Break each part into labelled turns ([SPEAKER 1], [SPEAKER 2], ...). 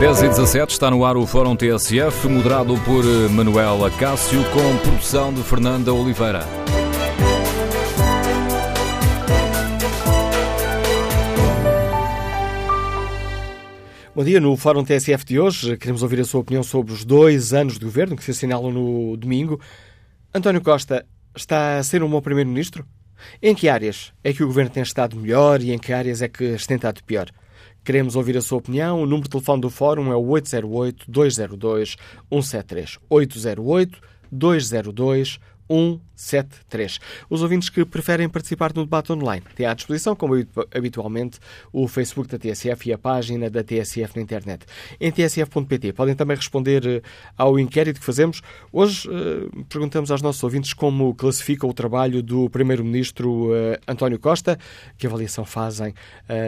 [SPEAKER 1] 10 e 17 está no ar o Fórum TSF, moderado por Manuela Cássio, com produção de Fernanda Oliveira.
[SPEAKER 2] Bom dia, no Fórum TSF de hoje queremos ouvir a sua opinião sobre os dois anos de governo que se assinalam no domingo. António Costa está a ser um bom Primeiro-Ministro? Em que áreas é que o governo tem estado melhor e em que áreas é que tem estado pior? Queremos ouvir a sua opinião. O número de telefone do Fórum é o 808-202-173. 808-202-173. 173. Os ouvintes que preferem participar no debate online têm à disposição, como habitualmente, o Facebook da TSF e a página da TSF na internet. Em tsf.pt podem também responder eh, ao inquérito que fazemos. Hoje uh, perguntamos aos nossos ouvintes como classifica o trabalho do Primeiro-Ministro uh, António Costa, que avaliação fazem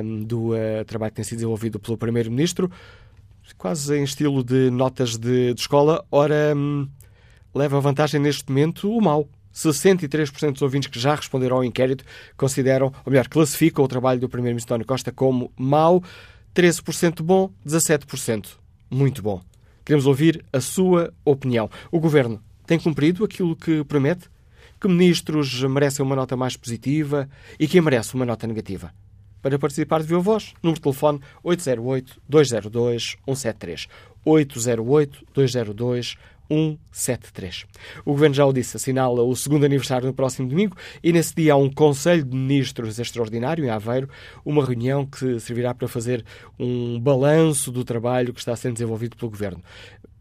[SPEAKER 2] um, do trabalho que tem sido desenvolvido pelo Primeiro-Ministro, quase em estilo de notas de, de escola. Ora. Um, leva vantagem neste momento o mal. 63% dos ouvintes que já responderam ao inquérito consideram, ou melhor, classificam o trabalho do Primeiro-Ministro António Costa como mau, 13% bom, 17% muito bom. Queremos ouvir a sua opinião. O Governo tem cumprido aquilo que promete? Que ministros merecem uma nota mais positiva e quem merece uma nota negativa? Para participar de Viva Voz, número de telefone 808-202-173. 808-202-173. 173. O Governo já o disse, assinala o segundo aniversário no próximo domingo e nesse dia há um Conselho de Ministros extraordinário em Aveiro, uma reunião que servirá para fazer um balanço do trabalho que está sendo desenvolvido pelo Governo.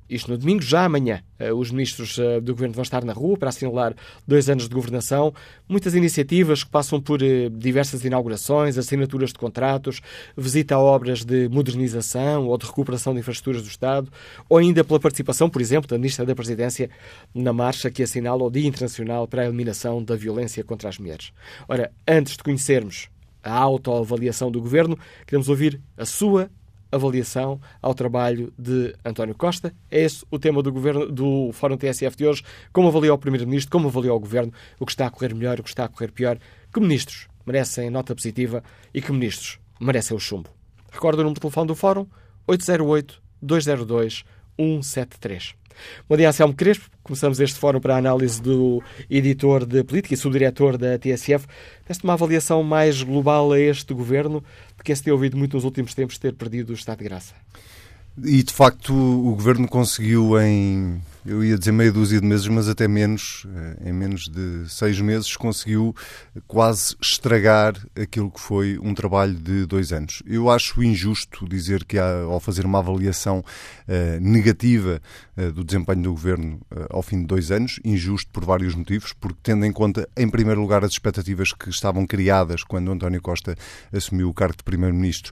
[SPEAKER 2] Isto no domingo, já amanhã, eh, os ministros eh, do Governo vão estar na rua para assinalar dois anos de governação. Muitas iniciativas que passam por eh, diversas inaugurações, assinaturas de contratos, visita a obras de modernização ou de recuperação de infraestruturas do Estado, ou ainda pela participação, por exemplo, da Ministra da Presidência na marcha que assinala o Dia Internacional para a Eliminação da Violência contra as Mulheres. Ora, antes de conhecermos a autoavaliação do Governo, queremos ouvir a sua avaliação ao trabalho de António Costa. É esse o tema do, governo, do Fórum TSF de hoje. Como avalia o Primeiro-Ministro, como avalia o Governo, o que está a correr melhor, o que está a correr pior. Que ministros merecem nota positiva e que ministros merecem o chumbo. Recordo o número de telefone do Fórum, 808-202-173. Bom dia, Anselmo Crespo. Começamos este fórum para a análise do editor de política e subdiretor da TSF. Teste uma avaliação mais global a este governo, porque se tem ouvido muito nos últimos tempos ter perdido o Estado de Graça.
[SPEAKER 3] E, de facto, o governo conseguiu em eu ia dizer meia dúzia de meses, mas até menos, eh, em menos de seis meses, conseguiu quase estragar aquilo que foi um trabalho de dois anos. Eu acho injusto dizer que, ao fazer uma avaliação uh, negativa uh, do desempenho do governo ao fim de dois anos, injusto por vários motivos, porque, tendo em conta, em primeiro lugar, as expectativas que estavam criadas quando António Costa assumiu o cargo de Primeiro-Ministro,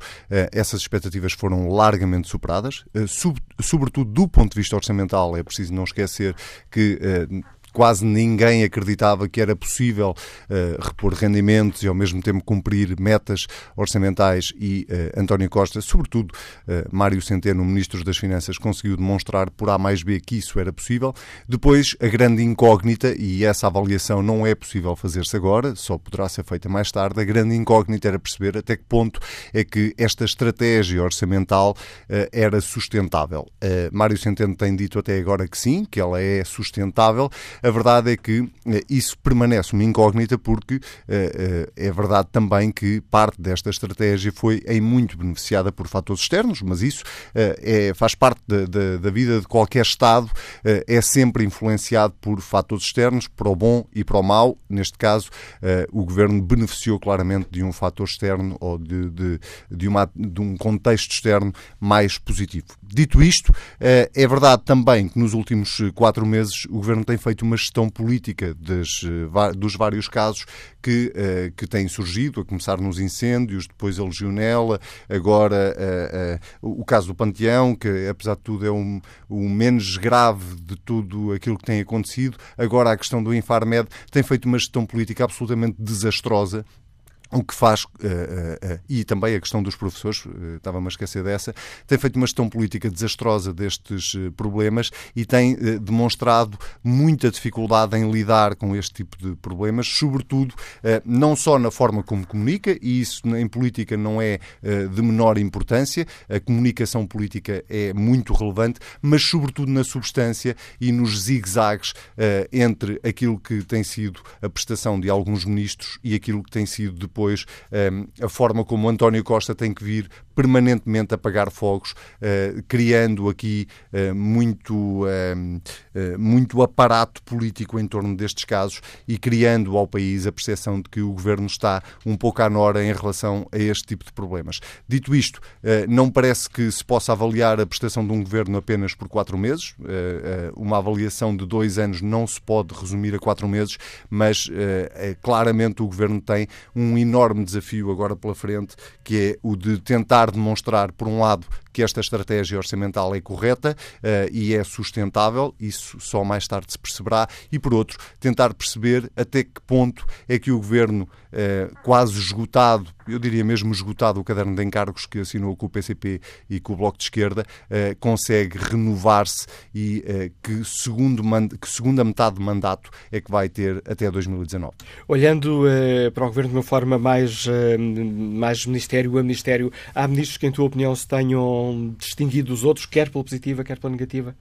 [SPEAKER 3] essas expectativas foram largamente superadas, sobretudo do ponto de vista orçamental, é preciso não esquecer que eh, quase ninguém acreditava que era possível uh, repor rendimentos e ao mesmo tempo cumprir metas orçamentais e uh, António Costa, sobretudo uh, Mário Centeno, Ministro das Finanças, conseguiu demonstrar por A mais B que isso era possível. Depois, a grande incógnita, e essa avaliação não é possível fazer-se agora, só poderá ser feita mais tarde, a grande incógnita era perceber até que ponto é que esta estratégia orçamental era sustentável. Mário Centeno tem dito até agora que sim, que ela é sustentável. A verdade é que eh, isso permanece uma incógnita porque eh, eh, é verdade também que parte desta estratégia foi em muito beneficiada por fatores externos, mas isso é, faz parte da, da, da vida de qualquer Estado, é sempre influenciado por fatores externos, para o bom e para o mau. Neste caso, o Governo beneficiou claramente de um fator externo ou de, de, de, uma, de um contexto externo mais positivo. Dito isto, é verdade também que nos últimos quatro meses o Governo tem feito uma gestão política das, eh, dos vários casos que, uh, que têm surgido, a começar nos incêndios, depois a legionela, agora uh, o caso do Panteão, que apesar de tudo é um, o menos grave de tudo aquilo que tem acontecido. Agora a questão do Infarmed tem feito uma gestão política absolutamente desastrosa o que faz, uh, uh, uh, e também a questão dos professores, estava-me a esquecer dessa, tem feito uma gestão política desastrosa destes problemas e tem demonstrado muita dificuldade em lidar com este tipo de problemas, sobretudo não só na forma como comunica, e isso em política não é de menor importância, a comunicação política é muito relevante, mas sobretudo na substância e nos zigue-zagues entre aquilo que tem sido a prestação de alguns ministros e aquilo que tem sido depois ehm, a forma como António Costa tem que vir permanentemente apagar fogos, uh, criando aqui uh, muito, uh, muito aparato político em torno destes casos e criando ao país a percepção de que o governo está um pouco à nora em relação a este tipo de problemas. Dito isto, não parece que se possa avaliar a prestação de um governo apenas por quatro meses. uma avaliação de dois anos não se pode resumir a quatro meses, mas claramente o governo tem um enorme desafio agora pela frente, que é o de tentar demonstrar, por um lado, que esta estratégia orçamental é correta uh, e é sustentável, isso só mais tarde se perceberá, e por outro, tentar perceber até que ponto é que o governo, uh, quase esgotado, eu diria mesmo esgotado o caderno de encargos que assinou com o PCP e com o Bloco de Esquerda, uh, consegue renovar-se e que, segundo que segunda metade de mandato é que vai ter até 2019.
[SPEAKER 2] Olhando para o governo de uma forma mais, mais ministério a ministério, há ministros que, em tua opinião, se tenham distinguido dos outros, quer pela positiva, quer pela negativa?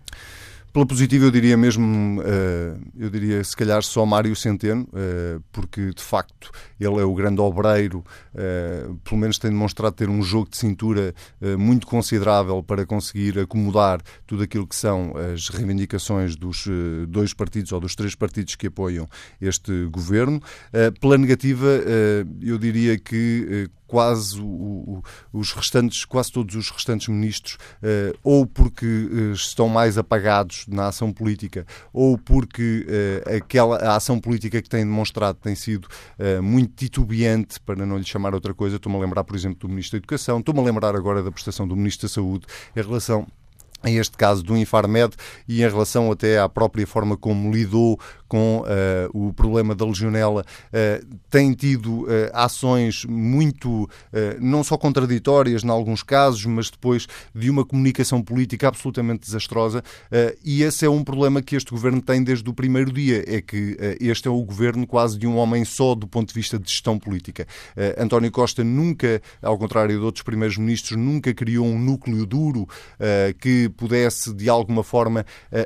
[SPEAKER 3] Pela positiva, eu diria mesmo, uh, eu diria se calhar só Mário Centeno, uh, porque de facto ele é o grande obreiro, uh, pelo menos tem demonstrado ter um jogo de cintura muito considerável para conseguir acomodar tudo aquilo que são as reivindicações dos dois partidos ou dos três partidos que apoiam este governo. pela negativa, eu diria que quase os restantes, quase todos os restantes ministros, ou porque estão mais apagados na ação política, ou porque aquela a ação política que têm demonstrado tem sido muito titubeante, para não lhe chamar outra coisa. Estou-me a lembrar, por exemplo, do Ministro da Educação, estou-me a lembrar agora da prestação do Ministro da Saúde em relação em este caso do Infarmed e em relação até à própria forma como lidou com uh, o problema da legionela, uh, tem tido uh, ações muito, não só contraditórias em alguns casos, mas depois de uma comunicação política absolutamente desastrosa. e esse é um problema que este governo tem desde o primeiro dia, é que este é o governo quase de um homem só do ponto de vista de gestão política. António Costa nunca, ao contrário de outros primeiros ministros, nunca criou um núcleo duro que pudesse de alguma forma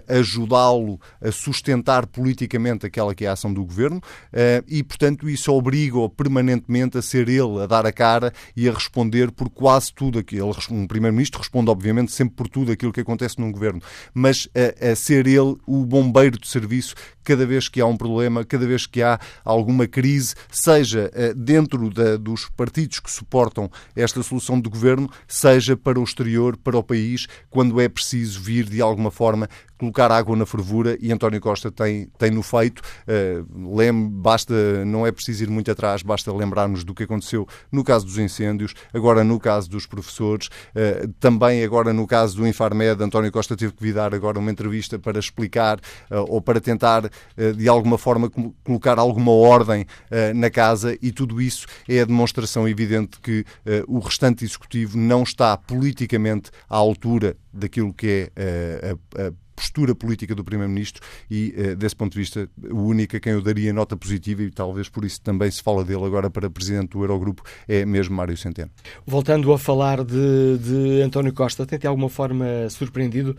[SPEAKER 3] ajudá-lo a sustentar politicamente aquela que é a ação do governo eh, e, portanto, isso obriga-o permanentemente a ser ele a dar a cara e a responder por quase tudo aquilo. Um primeiro-ministro responde, obviamente, sempre por tudo aquilo que acontece num governo, mas a, a ser ele o bombeiro de serviço cada vez que há um problema, cada vez que há alguma crise, seja eh, dentro da, dos partidos que suportam esta solução de governo, seja para o exterior, para o país, quando é preciso vir de alguma forma colocar água na fervura e António Costa tem, tem no feito. Uh, lem, basta, não é preciso ir muito atrás, basta lembrarmos do que aconteceu no caso dos incêndios, agora no caso dos professores, uh, também agora no caso do Infarmed, António Costa teve que vir dar agora uma entrevista para explicar uh, ou para tentar de alguma forma colocar alguma ordem na casa e tudo isso é a demonstração evidente que o restante executivo não está politicamente à altura daquilo que é a, a postura política do Primeiro-Ministro e, eh, desse ponto de vista, o único a quem eu daria nota positiva, e talvez por isso também se fala dele agora para Presidente do Eurogrupo, é mesmo Mário Centeno.
[SPEAKER 2] Voltando a falar de, de António Costa, tem de alguma forma surpreendido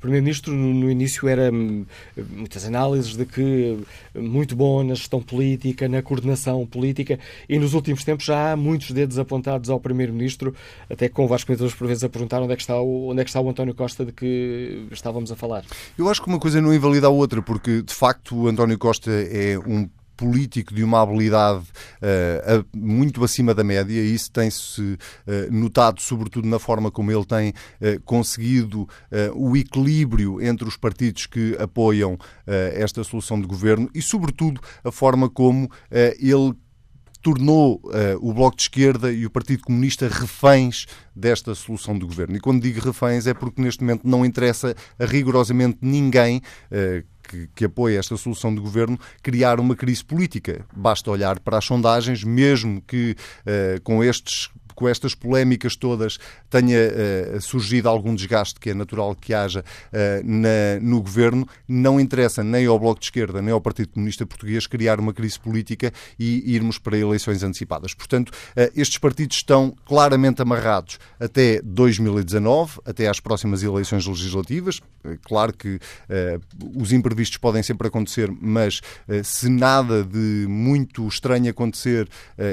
[SPEAKER 2] Primeiro-Ministro, no início, era hum, muitas análises de que muito bom na gestão política, na coordenação política, e nos últimos tempos já há muitos dedos apontados ao Primeiro-Ministro, até com vários comentadores por vezes a perguntar onde é, que está o, onde é que está o António Costa de que estávamos a falar.
[SPEAKER 3] Eu acho que uma coisa não invalida a outra, porque de facto o António Costa é um político de uma habilidade uh, muito acima da média, e isso tem-se uh, notado sobretudo na forma como ele tem uh, conseguido o equilíbrio entre os partidos que apoiam esta solução de governo e, sobretudo, a forma como ele tornou uh, o Bloco de Esquerda e o Partido Comunista reféns desta solução do governo. E quando digo reféns é porque neste momento não interessa a rigorosamente ninguém uh, que, que apoia esta solução de governo, criar uma crise política. Basta olhar para as sondagens, mesmo que uh, com estes com estas polémicas todas tenha uh, surgido algum desgaste que é natural que haja uh, na, no governo, não interessa nem ao Bloco de Esquerda nem ao Partido Comunista Português criar uma crise política e irmos para eleições antecipadas. Portanto, uh, estes partidos estão claramente amarrados até 2019, até às próximas eleições legislativas. Claro que os imprevistos podem sempre acontecer, mas se nada de muito estranho acontecer,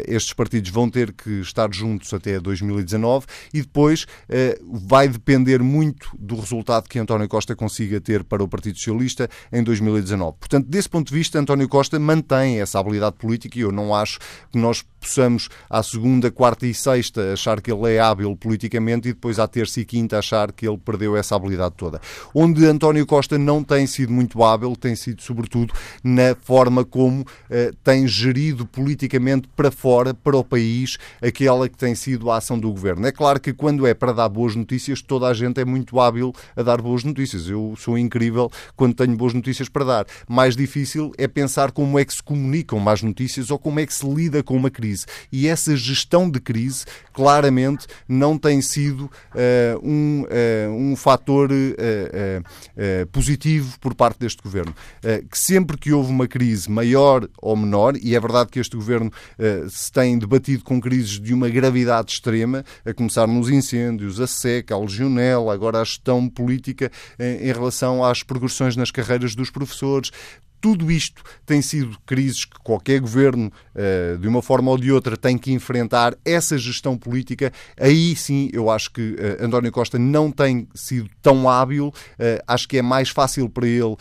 [SPEAKER 3] estes partidos vão ter que estar juntos até 2019 e depois eh, vai depender muito do resultado que António Costa consiga ter para o Partido Socialista em 2019. Portanto, desse ponto de vista, António Costa mantém essa habilidade política e eu não acho que nós possamos, à segunda, quarta e sexta, achar que ele é hábil politicamente e depois à terça e quinta achar que ele perdeu essa habilidade toda. Onde António Costa não tem sido muito hábil, tem sido sobretudo na forma como eh, tem gerido politicamente para fora, para o país, aquela que tem sido a ação do governo. É claro que quando é para dar boas notícias, toda a gente é muito hábil a dar boas notícias. Eu sou incrível quando tenho boas notícias para dar. Mais difícil é pensar como é que se comunicam más notícias ou como é que se lida com uma crise. E essa gestão de crise, claramente, não tem sido uh, um, uh, um fator uh, positivo por parte deste governo. que sempre que houve uma crise maior ou menor, e é verdade que este governo se tem debatido com crises de uma gravidade extrema, a começar nos incêndios, a seca, a legionela, agora a gestão política em, em relação às progressões nas carreiras dos professores tudo isto tem sido crises que qualquer governo, eh, de uma forma ou de outra, tem que enfrentar. Essa gestão política, aí sim eu acho que eh, António Costa não tem sido tão hábil. Eh, acho que é mais fácil para ele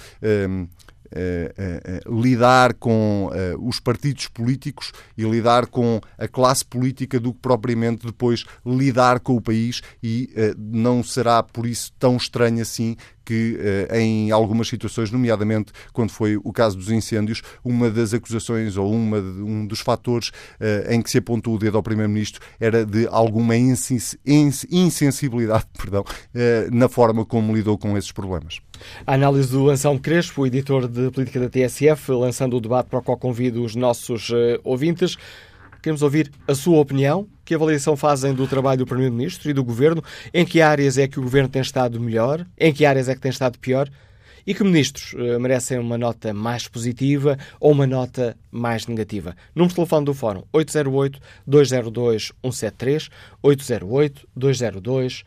[SPEAKER 3] lidar com os partidos políticos e lidar com a classe política do que propriamente depois lidar com o país e não será por isso tão estranho assim que em algumas situações, nomeadamente quando foi o caso dos incêndios, uma das acusações ou uma, um dos fatores em que se apontou o dedo ao Primeiro-Ministro era de alguma insensibilidade perdão, na forma como lidou com esses problemas.
[SPEAKER 2] A análise do Anselmo Crespo, editor de política da TSF, lançando o debate para o qual convido os nossos ouvintes. Queremos ouvir a sua opinião. Que avaliação fazem do trabalho do Primeiro-Ministro e do Governo? Em que áreas é que o Governo tem estado melhor? Em que áreas é que tem estado pior? E que ministros uh, merecem uma nota mais positiva ou uma nota mais negativa? Número de telefone do Fórum 808-202-173, 808-202-173.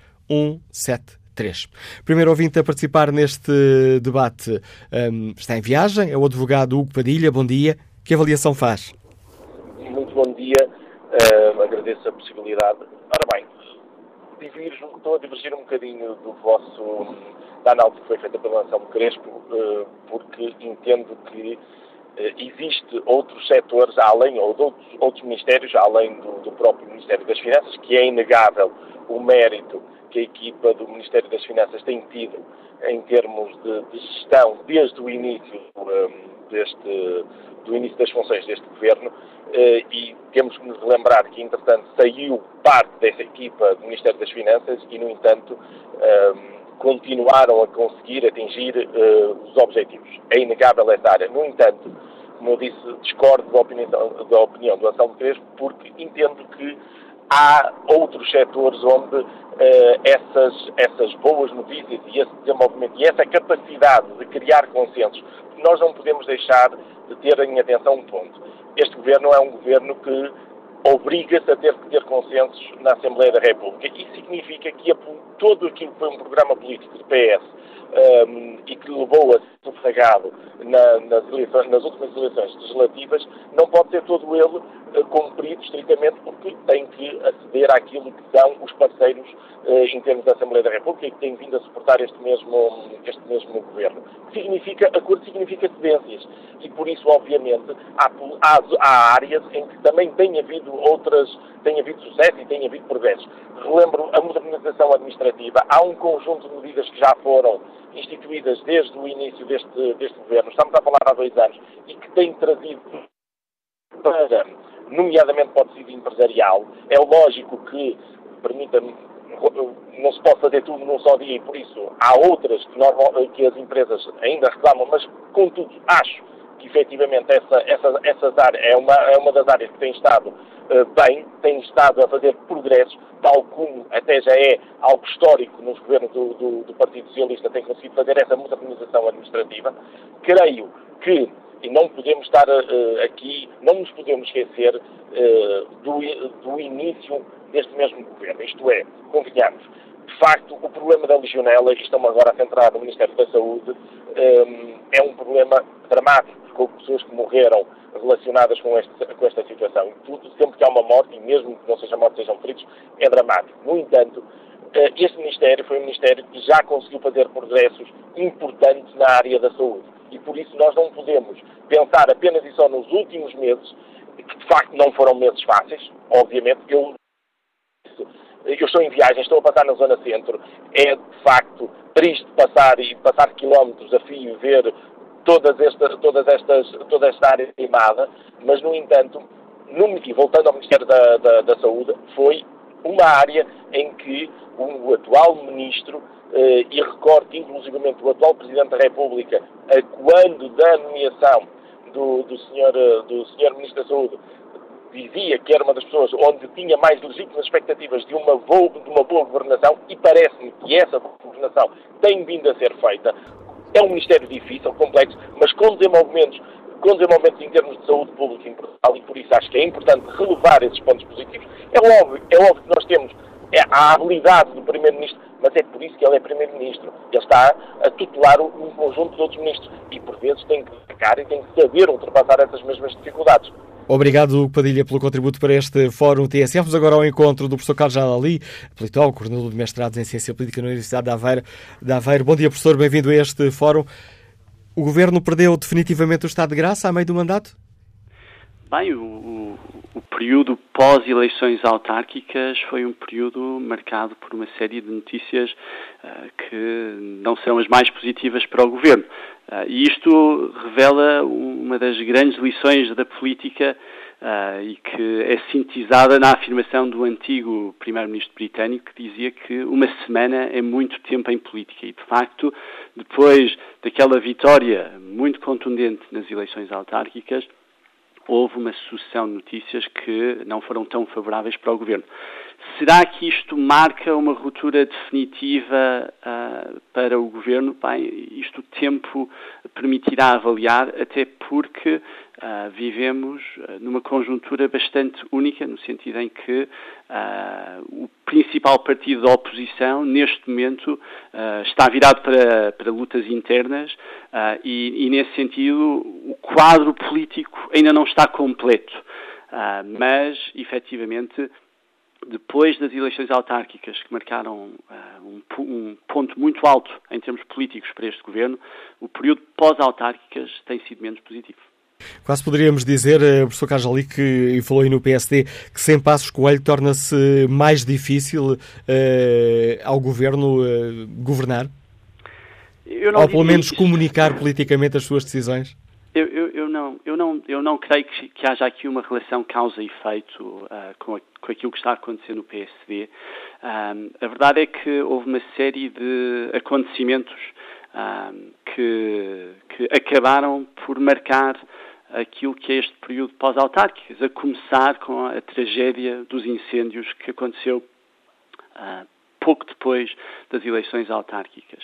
[SPEAKER 2] 3. Primeiro ouvinte a participar neste debate um, está em viagem, é o advogado Hugo Padilha. Bom dia. Que avaliação faz?
[SPEAKER 4] Dia. Uh, agradeço a possibilidade. Ora bem, estou a divergir um bocadinho do vosso, da análise que foi feita pelo Anselmo Crespo, uh, porque entendo que uh, existe outros setores, além, ou outros, outros ministérios, além do, do próprio Ministério das Finanças, que é inegável o mérito que a equipa do Ministério das Finanças tem tido em termos de, de gestão desde o início um, deste, do início das funções deste governo uh, e temos que nos lembrar que, entretanto, saiu parte dessa equipa do Ministério das Finanças e, no entanto, um, continuaram a conseguir atingir uh, os objetivos. É inegável essa área. No entanto, como eu disse, discordo da opinião, da opinião do Anselmo Crespo porque entendo que há outros setores onde uh, essas, essas boas notícias e esse desenvolvimento e essa capacidade de criar consensos, nós não podemos deixar de ter em atenção um ponto. Este governo é um governo que obriga-se a ter que ter consensos na Assembleia da República. Isso significa que todo aquilo que foi um programa político de PS um, e que levou a ser sufragado na, nas, eleições, nas últimas eleições legislativas, não pode ser todo ele uh, cumprido estritamente porque tem que aceder àquilo que são os parceiros uh, em termos da Assembleia da República e que têm vindo a suportar este mesmo, este mesmo governo. Significa, acordo significa cedências e por isso, obviamente, há, há, há áreas em que também tem havido outras, tem havido sucesso e tem havido progressos. Relembro a modernização administrativa, há um conjunto de medidas que já foram instituídas desde o início deste, deste governo, estamos a falar há dois anos, e que têm trazido para, nomeadamente para o tecido empresarial, é lógico que, permita-me não se pode fazer tudo num só dia e por isso há outras que, normal, que as empresas ainda reclamam, mas contudo acho que efetivamente essa, essa, essas áreas, é uma, é uma das áreas que tem estado uh, bem, tem estado a fazer progressos, tal como até já é algo histórico nos governos do, do, do Partido Socialista, tem conseguido fazer essa modernização administrativa. Creio que e não podemos estar uh, aqui, não nos podemos esquecer uh, do, do início deste mesmo governo. Isto é, convenhamos, de facto, o problema da legionela, e estamos agora a centrar no Ministério da Saúde, é um problema dramático, houve pessoas que morreram relacionadas com, este, com esta situação. Tudo, sempre que há uma morte, e mesmo que não seja morte, sejam feridos, é dramático. No entanto, eh, este Ministério foi um Ministério que já conseguiu fazer progressos importantes na área da saúde. E por isso nós não podemos pensar apenas e só nos últimos meses, que de facto não foram meses fáceis, obviamente. Eu eu estou em viagem, estou a passar na zona centro, é de facto triste passar e passar quilómetros a fio e ver todas esta, todas estas, toda esta área queimada, mas no entanto, no, e voltando ao Ministério da, da, da, Saúde, foi uma área em que o atual Ministro, eh, e recordo inclusivamente o atual Presidente da República, a quando da nomeação do, do, senhor, do senhor Ministro da Saúde, dizia que era uma das pessoas onde tinha mais legítimas expectativas de uma, boa, de uma boa governação e parece-me que essa governação tem vindo a ser feita. É um ministério difícil, complexo, mas com desenvolvimentos, com desenvolvimentos em termos de saúde pública em Portugal e por isso acho que é importante relevar esses pontos positivos. É óbvio, é óbvio que nós temos é a habilidade do Primeiro-Ministro, mas é por isso que ele é Primeiro-Ministro. Ele está a tutelar um conjunto de outros ministros e, por vezes, tem que ficar e tem que saber ultrapassar essas mesmas dificuldades.
[SPEAKER 2] Obrigado, Padilha, pelo contributo para este Fórum TSF. Vamos agora ao encontro do professor Carlos Jalali, politólogo, coordenador de mestrados em Ciência Política na Universidade de Aveiro. De Aveiro. Bom dia, professor, bem-vindo a este Fórum. O Governo perdeu definitivamente o estado de graça a meio do mandato?
[SPEAKER 5] Bem, o, o, o período pós-eleições autárquicas foi um período marcado por uma série de notícias uh, que não são as mais positivas para o Governo. Uh, e isto revela uma das grandes lições da política uh, e que é sintetizada na afirmação do antigo primeiro-ministro britânico que dizia que uma semana é muito tempo em política. E, de facto, depois daquela vitória muito contundente nas eleições autárquicas, houve uma sucessão de notícias que não foram tão favoráveis para o governo. Será que isto marca uma ruptura definitiva uh, para o governo? Bem, isto o tempo permitirá avaliar, até porque uh, vivemos numa conjuntura bastante única, no sentido em que uh, o principal partido da oposição, neste momento, está virado para, para lutas internas e, e, nesse sentido, o quadro político ainda não está completo. mas, efetivamente, depois das eleições autárquicas, que marcaram uh, um, um, ponto muito alto em termos políticos para este governo, o período pós-autárquicas tem sido menos positivo.
[SPEAKER 2] Quase poderíamos dizer, uh, professor Carlos Ali, que falou aí no PSD, que sem Passos Coelho torna-se mais difícil uh, ao governo uh, governar? Ou pelo menos comunicar politicamente as suas decisões?
[SPEAKER 5] Eu, eu, eu, não, eu, não, eu não creio que, que haja aqui uma relação causa e efeito uh, com, a, com aquilo que está a acontecer no PSD. Um, a verdade é que houve uma série de acontecimentos um, que, que acabaram por marcar aquilo que é este período pós-autárquicas, a começar com a tragédia dos incêndios que aconteceu uh, pouco depois das eleições autárquicas.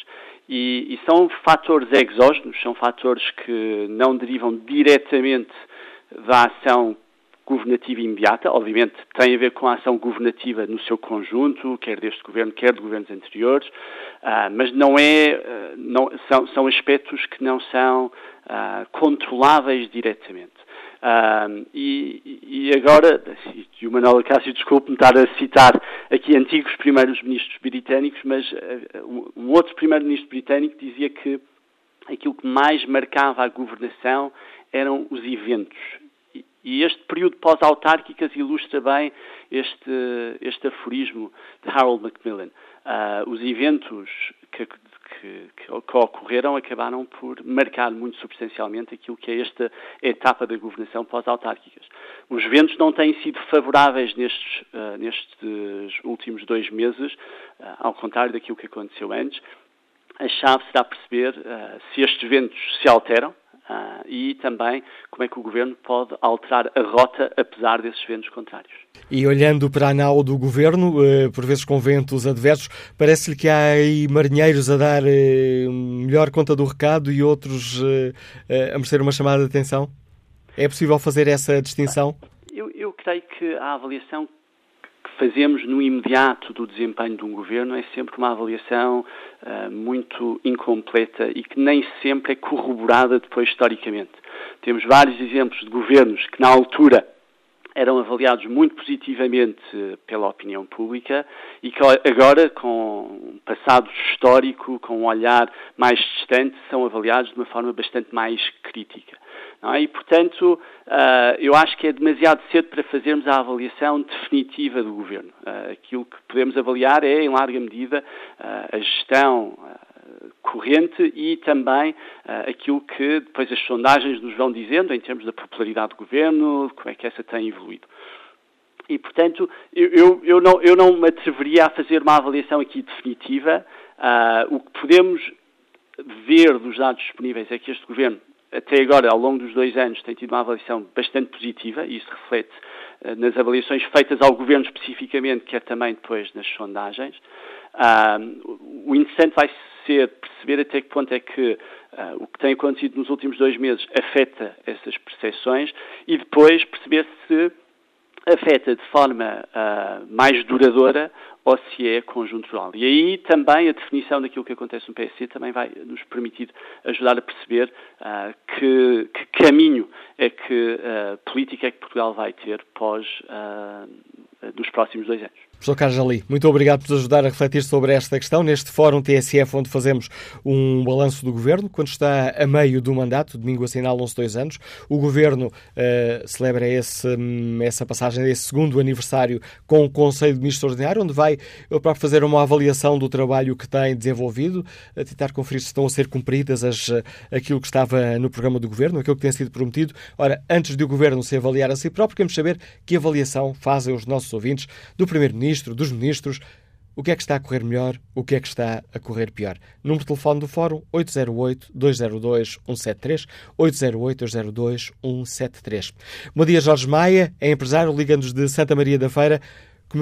[SPEAKER 5] E, e, são fatores exógenos, são fatores que não derivam diretamente da ação governativa imediata, obviamente tem a ver com a ação governativa no seu conjunto, quer deste governo, quer de governos anteriores, uh, mas não é, uh, não, são, são aspectos que não são uh, controláveis diretamente. Um, e, e, agora, e o Manuel Acácio, desculpe-me estar a citar aqui antigos primeiros ministros britânicos, mas uh, um outro primeiro-ministro britânico dizia que aquilo que mais marcava a governação eram os eventos. E, e este período pós-autárquicas ilustra bem este, este aforismo de Harold Macmillan. Uh, os eventos que, que, que, que, ocorreram acabaram por marcar muito substancialmente aquilo que é esta etapa da governação pós-autárquicas. Os ventos não têm sido favoráveis nestes, uh, nestes últimos dois meses, uh, ao contrário daquilo que aconteceu antes. A chave será perceber uh, se estes ventos se alteram, Uh, e também como é que o governo pode alterar a rota apesar desses ventos contrários.
[SPEAKER 2] E olhando para a nau do governo, uh, por vezes com ventos adversos, parece-lhe que há aí marinheiros a dar uh, melhor conta do recado e outros a merecer uma chamada de atenção? É possível fazer essa distinção?
[SPEAKER 5] Eu, eu creio que a avaliação fazemos no imediato do desempenho de um governo é sempre uma avaliação uh, muito incompleta e que nem sempre é corroborada depois historicamente. Temos vários exemplos de governos que na altura eram avaliados muito positivamente pela opinião pública e que agora, com um passado histórico, com um olhar mais distante, são avaliados de uma forma bastante mais crítica. É? E, portanto, uh, eu acho que é demasiado cedo para fazermos a avaliação definitiva do governo. Uh, aquilo que podemos avaliar é, em larga medida, uh, a gestão corrente e também aquilo que depois as sondagens nos vão dizendo em termos da popularidade do governo, como é que essa tem evoluído. E, portanto, eu, eu, não, eu não me atreveria a fazer uma avaliação aqui definitiva. o que podemos ver dos dados disponíveis é que este governo até agora, ao longo dos dois anos, tem tido uma avaliação bastante positiva e isso reflete uh, nas avaliações feitas ao Governo especificamente, quer também depois nas sondagens. Uh, o interessante vai ser perceber até que ponto é que uh, o que tem acontecido nos últimos dois meses afeta essas percepções e depois perceber se afeta de forma mais duradoura ou se é conjuntural. E aí também a definição daquilo que acontece no PSC também vai nos permitir ajudar a perceber uh, que, que, caminho é que uh, política é que Portugal vai ter pós uh, dos próximos dois anos.
[SPEAKER 2] Professor Carlos Ali, muito obrigado por nos ajudar a refletir sobre esta questão neste Fórum TSF, onde fazemos um balanço do Governo, quando está a meio do mandato, domingo assinalam-se dois anos. O Governo uh, celebra esse, essa passagem desse segundo aniversário com o Conselho de Ministros Ordinário, onde vai próprio fazer uma avaliação do trabalho que tem desenvolvido, a tentar conferir se estão a ser cumpridas as, aquilo que estava no programa do Governo, aquilo que tem sido prometido. Ora, antes de o Governo se avaliar a si próprio, queremos saber que avaliação fazem os nossos ouvintes do Primeiro-Ministro Primeiro-Ministro, dos Ministros, o que é que está a correr melhor, o que é que está a correr pior. Número de telefone do Fórum 808-202-173, 808-202-173. Bom dia, Jorge Maia, é empresário, ligando-nos de Santa Maria da Feira.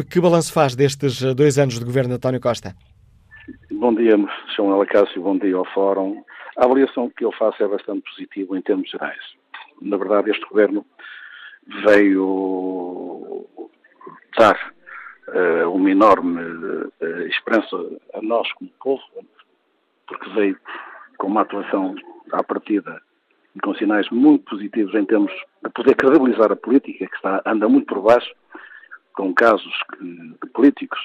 [SPEAKER 2] Que balanço faz destes dois anos de governo de António Costa?
[SPEAKER 6] Bom dia, Sr. Cássio, bom dia ao Fórum. A avaliação que eu faço é bastante positiva em termos gerais. Na verdade, este governo veio dar uh, uma enorme uh, esperança a nós como povo, porque veio com uma atuação à partida e com sinais muito positivos em termos de poder credibilizar a política, que está, anda muito por baixo, com casos que, de políticos,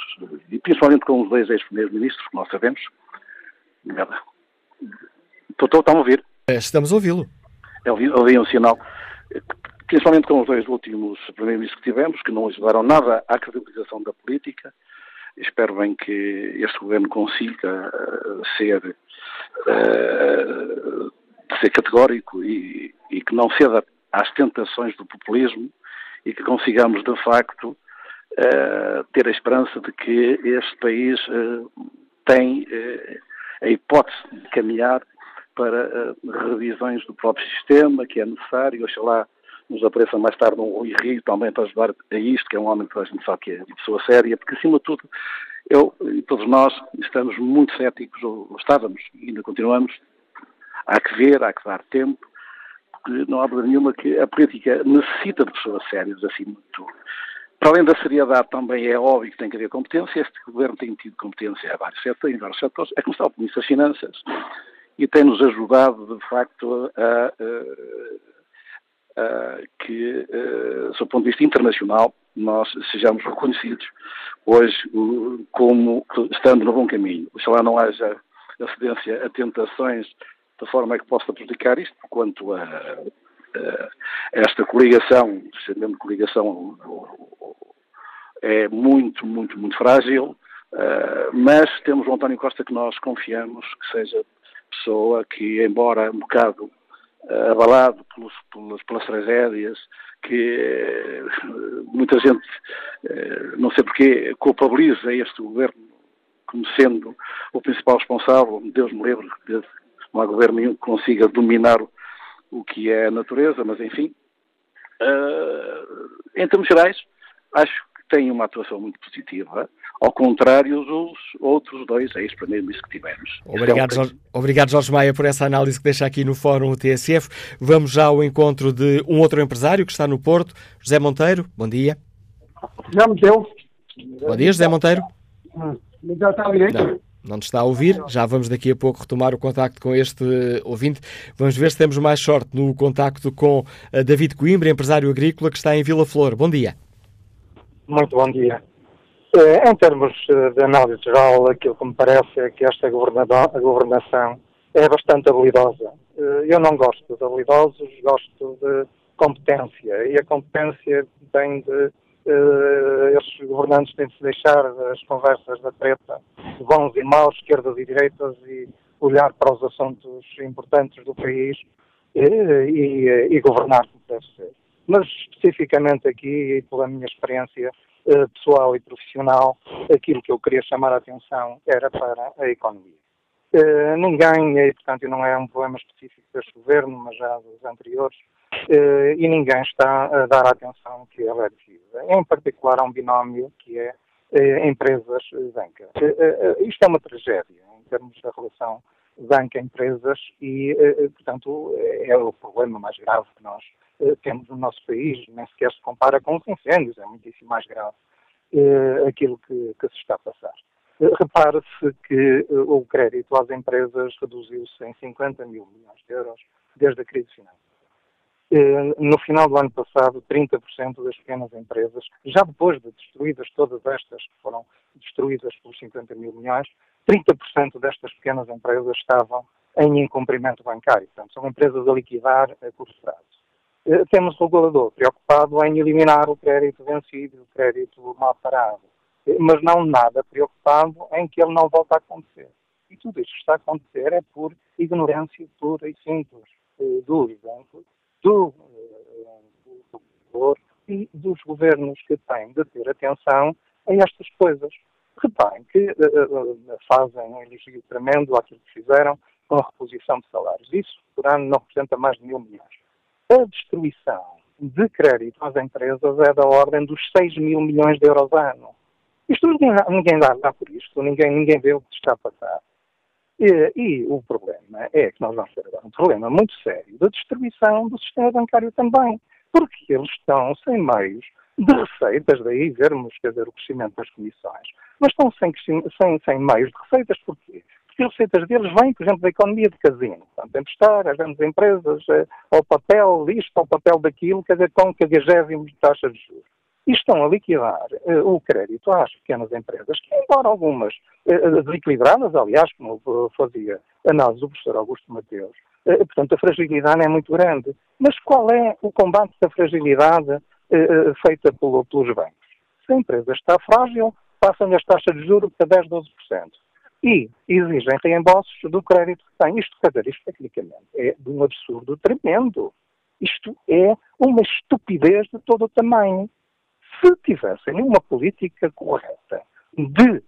[SPEAKER 6] e principalmente com os dois ex-primeiros ministros, que nós sabemos. Estou, estão a ouvir?
[SPEAKER 2] Estamos a ouvi-lo.
[SPEAKER 6] Ouvi um sinal principalmente com os dois últimos primeiros-ministros que tivemos, que não ajudaram nada à credibilização da política. Espero bem que este governo consiga uh, ser, uh, ser categórico e, e, que não ceda às tentações do populismo e que consigamos, de facto, uh, ter a esperança de que este país tem a hipótese de caminhar para revisões do próprio sistema, que é necessário, oxalá nos apareça mais tarde um Rui Rio também para ajudar a isto, que é um homem que a gente sabe que é de pessoa séria, porque acima de tudo eu e todos nós estamos muito céticos, ou, estávamos, e ainda continuamos, há que ver, há que dar tempo, porque não há dúvida nenhuma que a política necessita de pessoas sérias acima de tudo. Para além da seriedade, também é óbvio que tem que haver competência. Este governo tem tido competência em vários setores, em vários setores. É como está o Ministro das Finanças e tem-nos ajudado, de facto, a, a que, uh, sob o ponto de vista internacional, nós sejamos reconhecidos hoje como estando no bom caminho. Oxalá não haja acedência a tentações de forma que possa prejudicar isto, quanto a, a esta coligação, sendo coligação, é muito, muito, muito frágil. Uh, mas temos o António Costa que nós confiamos que seja pessoa que, embora um bocado abalado pelos, pelas, pelas, tragédias, que uh, muita gente, não sei porquê, culpabiliza este governo como sendo o principal responsável, Deus me livre, não há governo nenhum que consiga dominar o que é a natureza, mas enfim. em termos gerais, acho tem uma atuação muito positiva ao contrário dos outros dois ex-primeiros que tivemos.
[SPEAKER 2] Obrigado, é Jorge, obrigado, Jorge Maia, por essa análise que deixa aqui no Fórum TSF. Vamos já ao encontro de um outro empresário que está no Porto, José Monteiro. Bom dia.
[SPEAKER 7] Já me deu.
[SPEAKER 2] Bom dia, José Monteiro.
[SPEAKER 7] Já está a ouvir?
[SPEAKER 2] Não. Não nos está a ouvir, já vamos daqui a pouco retomar o contacto com este ouvinte. Vamos ver se temos mais sorte no contacto com eh, David Coimbra, empresário agrícola que está em Vila Flor. Bom dia.
[SPEAKER 7] Muito bom dia. Eh, em termos eh, de análise geral, aquilo que me parece é que esta governação é bastante habilidosa. Eh, eu não gosto de habilidosos, gosto de competência. E a competência tem de. estes governantes têm de se deixar das conversas da treta, bons e maus, esquerdas e direitas, e olhar para os assuntos importantes do país e, e governar como deve ser. Mas, especificamente aqui, e pela minha experiência, eh, pessoal e profissional, aquilo que eu queria chamar a atenção era para a economia. Uh, ninguém, e portanto não é um problema específico deste governo, mas já dos anteriores, uh, e ninguém está a dar a atenção que ela é devida. Em particular a um binómio que é empresas-banca. isto é uma tragédia em termos da relação banca-empresas e, portanto, é o problema mais grave que nós eh, temos no nosso país, nem sequer se compara com os incêndios, é muitíssimo mais grave eh, aquilo que, que, se está a passar. Eh, repare-se que o crédito às empresas reduziu-se em 50 mil milhões de euros desde a crise financeira. No final do ano passado, 30% das pequenas empresas, já depois de destruídas todas estas que foram destruídas pelos 50 mil milhões, 30% destas pequenas empresas estavam em incumprimento bancário. Portanto, são empresas a liquidar a curto prazo. Eh, temos o regulador preocupado em eliminar o crédito vencido, o crédito mal parado, eh, mas não nada preocupado em que ele não volte a acontecer. E tudo isto que está a acontecer é por ignorância pura e simples eh, dos bancos, do regulador e dos governos que têm de ter atenção a estas coisas. Reparem que uh, fazem um elogio tremendo àquilo que fizeram com a reposição de salários. Isso, por ano, não representa mais de mil milhões a destruição de crédito às empresas é da ordem dos 6 mil milhões de euros ano. Isto ninguém, ninguém dá, dá por isto, ninguém, ninguém vê o que está a passar. E, e, o problema é que nós vamos ter agora um problema muito sério da destruição do sistema bancário também, porque eles estão sem meios de receitas, daí vermos quer dizer, o crescimento das comissões, mas estão sem, sem, sem meios de receitas, porquê? Que as receitas deles vêm, por exemplo, da economia de casino. Portanto, emprestar às grandes empresas eh, ao papel disto, ao papel daquilo, quer dizer, com cagagésimos de taxa de juros. E estão a liquidar eh, o crédito às pequenas empresas, que, embora algumas eh, desequilibradas, aliás, como fazia análise do professor Augusto Mateus, portanto, a fragilidade é muito grande. Mas qual é o combate da fragilidade feita pelo, pelos bancos? Se a empresa está frágil, passam-lhe as taxas de juros para 10, 12% e exigem reembolsos do crédito que têm. Isto, quer dizer, isto tecnicamente é de um absurdo tremendo. Isto é uma estupidez de todo o tamanho. Se tivessem uma política correta de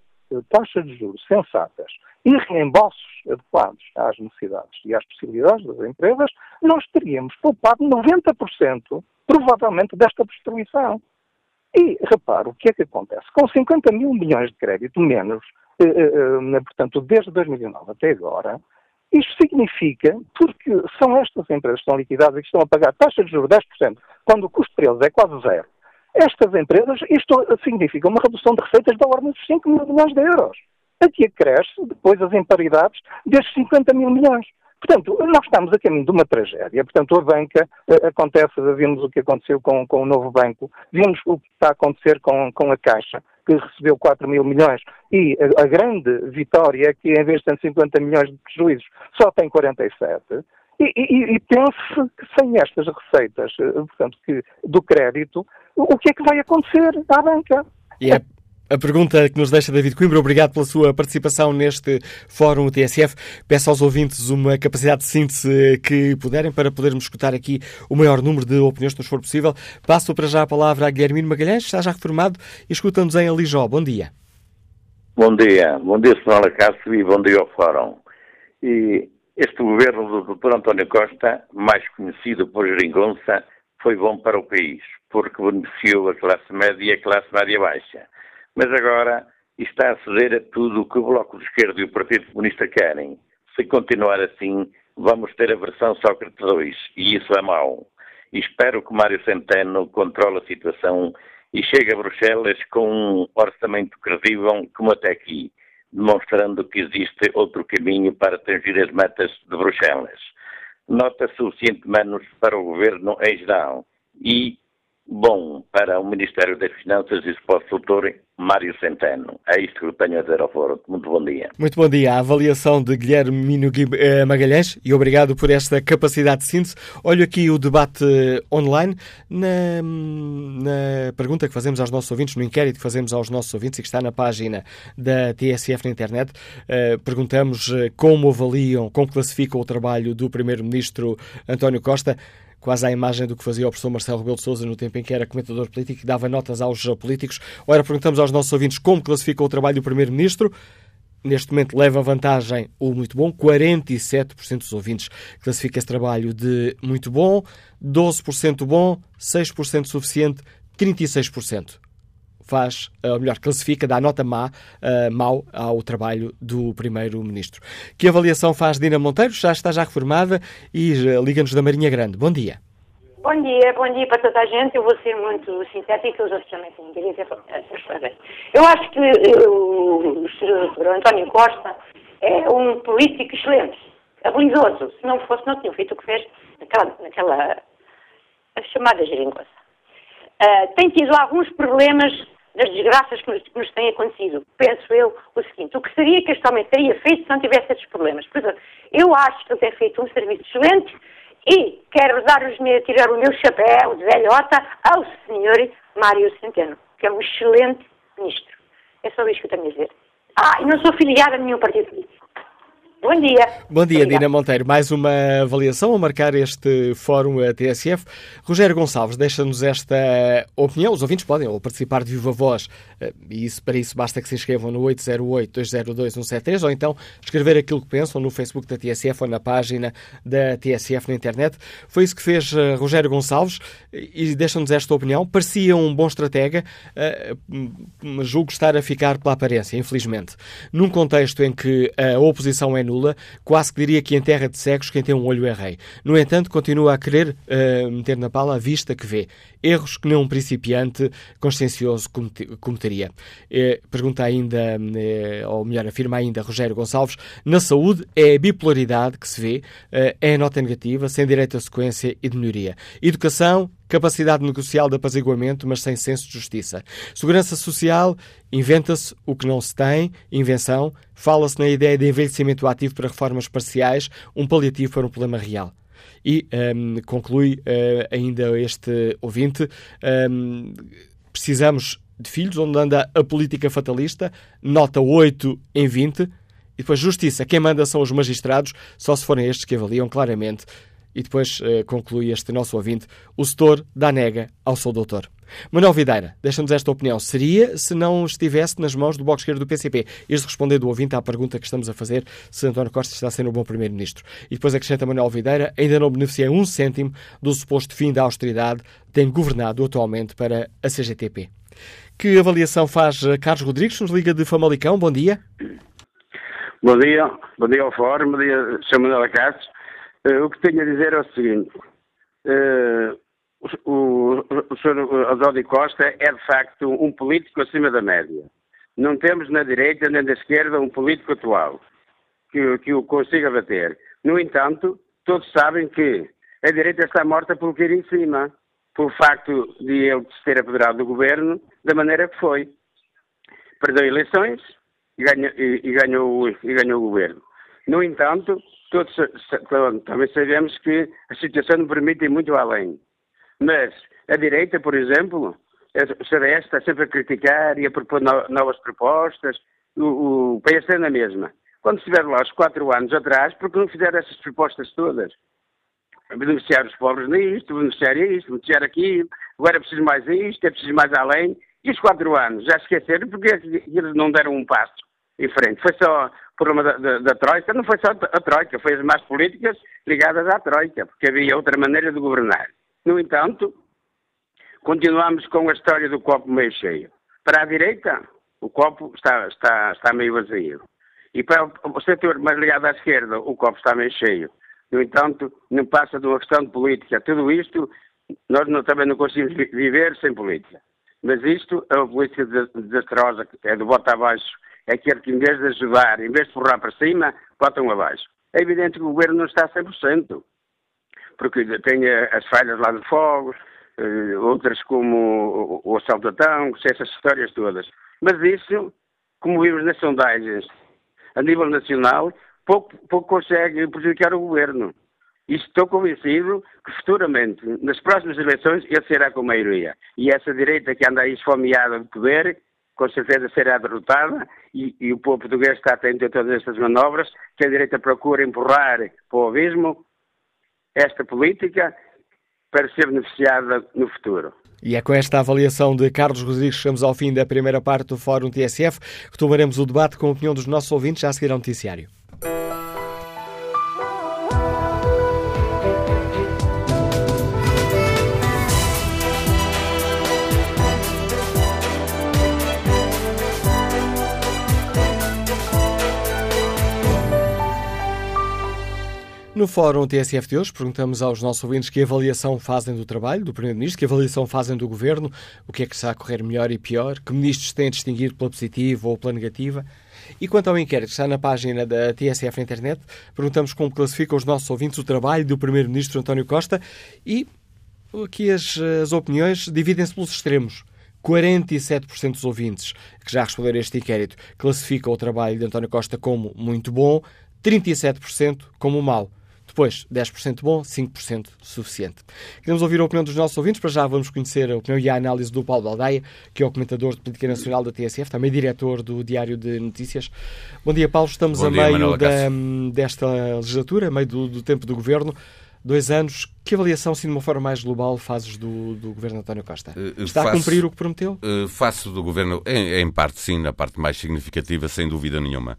[SPEAKER 7] taxas de juros sensatas e reembolsos adequados às necessidades e às possibilidades das empresas, nós teríamos poupado 90%, provavelmente, desta destruição. E, repare, o que é que acontece? Com 50 mil milhões de crédito menos, eh, eh, eh, portanto, desde 2009 até agora, isto significa, porque são estas empresas que estão liquidadas e que estão a pagar taxa de juros 10%, quando o custo para eles é quase zero, estas empresas, isto significa uma redução de receitas da ordem de 5 mil milhões de euros. Aqui acresce depois as imparidades destes 50 mil milhões. Portanto, nós estamos a caminho de uma tragédia. Portanto, a banca acontece, vimos o que aconteceu com, com o novo banco, vimos o que está a acontecer com, com a Caixa, que recebeu 4 mil milhões, e a, a grande vitória é que, em vez de 150 milhões de prejuízos, só tem 47. E, e, e pense que sem estas receitas, uh, portanto, que, do crédito, o que é que vai acontecer à banca?
[SPEAKER 2] E é, a pergunta que nos deixa David Coimbra. Obrigado pela sua participação neste Fórum TSF. Peço aos ouvintes uma capacidade de síntese que puderem para podermos escutar aqui o maior número de opiniões que nos for possível. Passo para já a palavra a Guilhermino Magalhães, está já reformado e escuta-nos em Alijó. Bom dia.
[SPEAKER 8] Bom dia. Bom dia, Sr. Cássio, e bom dia ao Fórum. E este governo do Dr. António Costa, mais conhecido por Geringonça, foi bom para o país, porque beneficiou a classe média e a classe média baixa mas agora está a ceder a tudo o que o Bloco de Esquerda e o Partido Comunista querem. Se continuar assim, vamos ter a versão Sócrates 2, e isso é mau. Espero que Mário Centeno controle a situação e chegue a Bruxelas com um orçamento credível como até aqui, demonstrando que existe outro caminho para atingir as metas de Bruxelas. Nota suficiente menos para o governo em geral e bom para o Ministério das Finanças e para o doutor Mário Centeno. É isto que eu tenho a dizer ao foro. Muito bom dia.
[SPEAKER 2] Muito bom dia. A avaliação de Guilherme eh, Magalhães e obrigado por esta capacidade de síntese. Olho aqui o debate online na, na pergunta que fazemos aos nossos ouvintes, no inquérito que fazemos aos nossos ouvintes e que está na página da TSF na internet. Uh, perguntamos eh, como avaliam, como classificam o trabalho do Primeiro-Ministro António Costa quase à imagem do que fazia o professor Marcelo Rebelo de Sousa no tempo em que era comentador político e dava notas aos políticos. Ora, perguntamos aos nossos ouvintes como classifica o trabalho do Primeiro-Ministro. Neste momento leva vantagem o muito bom, 47% dos ouvintes classifica esse trabalho de muito bom, 12% bom, 6% suficiente, 36% faz, eh, ou melhor, classifica, dá nota má, uh, mau ao trabalho do Primeiro-Ministro. Que avaliação faz Dina Monteiro? Já está já reformada e uh, liga-nos da Marinha Grande. Bom dia.
[SPEAKER 9] Bom dia, bom dia para toda a gente. Eu vou ser muito sintética, os outros também têm direito Eu acho que o, o António Costa é um político excelente, habilidoso. Se não fosse, não tinha feito o que fez naquela, naquela chamada geringonça. Uh, tem tido alguns problemas das desgraças que nos, que nos, têm acontecido. Penso eu o seguinte: o que seria que este homem teria feito se não tivesse esses problemas? Portanto, eu acho que ele tem feito um serviço excelente e quero dar os meus, tirar o meu chapéu de velhota ao senhor Mário Centeno, que é um excelente ministro. É só isso que eu tenho a dizer. Ah, e não sou filiada a nenhum partido político. Bom dia.
[SPEAKER 2] Bom dia, Dina Monteiro. Mais uma avaliação a marcar este fórum TSF. Rogério Gonçalves, deixa-nos esta opinião. Os ouvintes podem ou participar de viva voz, eh, e isso, para isso basta que se inscrevam no 808-202-173 ou então escrever aquilo que pensam no Facebook da TSF ou na página da TSF na internet. Foi isso que fez eh, Rogério Gonçalves e deixa-nos esta opinião. Parecia um bom estratega, eh, julgo estar a ficar pela aparência, infelizmente. Num contexto em que a oposição é nula, Lula, quase que diria que em terra de cegos quem tem um olho é rei. No entanto, continua a querer uh, meter na pala a vista que vê. Erros que nem um principiante consciencioso cometeria. Eh, pergunta ainda, eh, ou melhor, afirma ainda Rogério Gonçalves, na saúde é a bipolaridade que se vê, é a nota negativa, sem direito a sequência e de melhoria. Educação, capacidade negocial de apaziguamento, mas sem senso de justiça. Segurança social, inventa-se o que não se tem, invenção, fala-se na ideia de envelhecimento ativo para reformas parciais, um paliativo para um problema real. E um, conclui uh, ainda este ouvinte, um, precisamos de filhos, onde anda a política fatalista, nota 8 em 20, e depois justiça, quem manda são os magistrados, só se forem estes que avaliam claramente e depois uh, conclui este nosso ouvinte: o setor dá nega ao seu doutor. Manuel Videira, deixa-nos esta opinião. Seria se não estivesse nas mãos do Bloco Esquerdo do PCP? Isto respondendo o ouvinte à pergunta que estamos a fazer se António Costa está sendo um bom Primeiro-Ministro. E depois acrescenta Manuel Videira, ainda não beneficia um cêntimo do suposto fim da austeridade tem governado atualmente para a CGTP. Que avaliação faz eh, Carlos Rodrigues, nos Liga de Famalicão? Bom dia.
[SPEAKER 10] Bom dia, bom dia ao Fórum, bom dia, Sr. Manuel Acácio. Uh, o que tenho a dizer é o seguinte: uh, o, o, o Sr. Costa é de facto um político acima da média. Não temos na direita nem na esquerda um político atual que, que o consiga bater. No entanto, todos sabem que a direita está morta por cair em cima, pelo facto de ele se ter apoderado do governo da maneira que foi. Perdeu eleições e ganhou, e, e ganhou, e ganhou o governo. No entanto, todos também sabemos que a situação não permite ir muito além. Mas a direita, por exemplo, o CDS está sempre a criticar e a propor novas propostas, o, o PS é na mesma. Quando estiver lá os quatro anos atrás, porque não fizeram essas propostas todas? Beneficiar os pobres nisto, beneficiar isto, beneficiar aquilo, agora é preciso mais isto, é preciso mais além. E os quatro anos, já esqueceram porque é eles não deram um passo em frente. Foi só problema da, da, da, Troika, não foi só a Troika, foi as más políticas ligadas à Troika, porque havia outra maneira de governar. No entanto, continuamos com a história do copo meio cheio. Para a direita, o copo está, está, está meio vazio. E para o setor mais ligado à esquerda, o copo está meio cheio. No entanto, não passa de uma questão de política. Tudo isto, nós não, também não conseguimos viver sem política. Mas isto é uma política desastrosa, é do bota abaixo. É aquele que, em vez de ajudar, em vez de forrar para cima, botam abaixo. É evidente que o governo não está a 100%, porque tem as falhas lá de fogos, eh, outras como o assalto a tangos, essas histórias todas. Mas isso, como vimos nas sondagens a nível nacional, pouco, pouco consegue prejudicar o governo. E estou convencido que futuramente, nas próximas eleições, ele será com maioria. E essa direita que anda aí esfomeada de poder, com certeza será derrotada e, e, o povo português está atento a todas estas manobras que a direita procura empurrar para o abismo esta política para ser beneficiada no futuro.
[SPEAKER 2] E é com esta avaliação de Carlos Rodrigues que chegamos ao fim da primeira parte do Fórum TSF, que tomaremos o debate com a opinião dos nossos ouvintes já a seguir ao noticiário. No Fórum TSF de hoje, perguntamos aos nossos ouvintes que avaliação fazem do trabalho do Primeiro-Ministro, que avaliação fazem do Governo, o que é que está a correr melhor e pior, que ministros têm a distinguir pela positiva ou pela negativa. E quanto ao inquérito que está na página da TSF internet, perguntamos como classificam os nossos ouvintes o trabalho do Primeiro-Ministro António Costa e aqui as, as opiniões dividem-se pelos extremos. 47% dos ouvintes que já responderam a este inquérito classificam o trabalho de António Costa como muito bom, 37% como mau. Depois, 10% bom, 5% suficiente. Queremos ouvir a opinião dos nossos ouvintes, para já vamos conhecer a opinião e a análise do Paulo Baldeia, que é o comentador de política nacional da TSF, também diretor do Diário de Notícias. Bom dia, Paulo. Estamos Bom a dia, meio da, desta legislatura, a meio do, do tempo do governo dois anos, que avaliação, assim, de uma forma mais global, fazes do, do governo António Costa? Eh, Está faço, a cumprir o que prometeu?
[SPEAKER 11] Uh, faço do governo, em, em, parte sim, na parte mais significativa, sem dúvida nenhuma.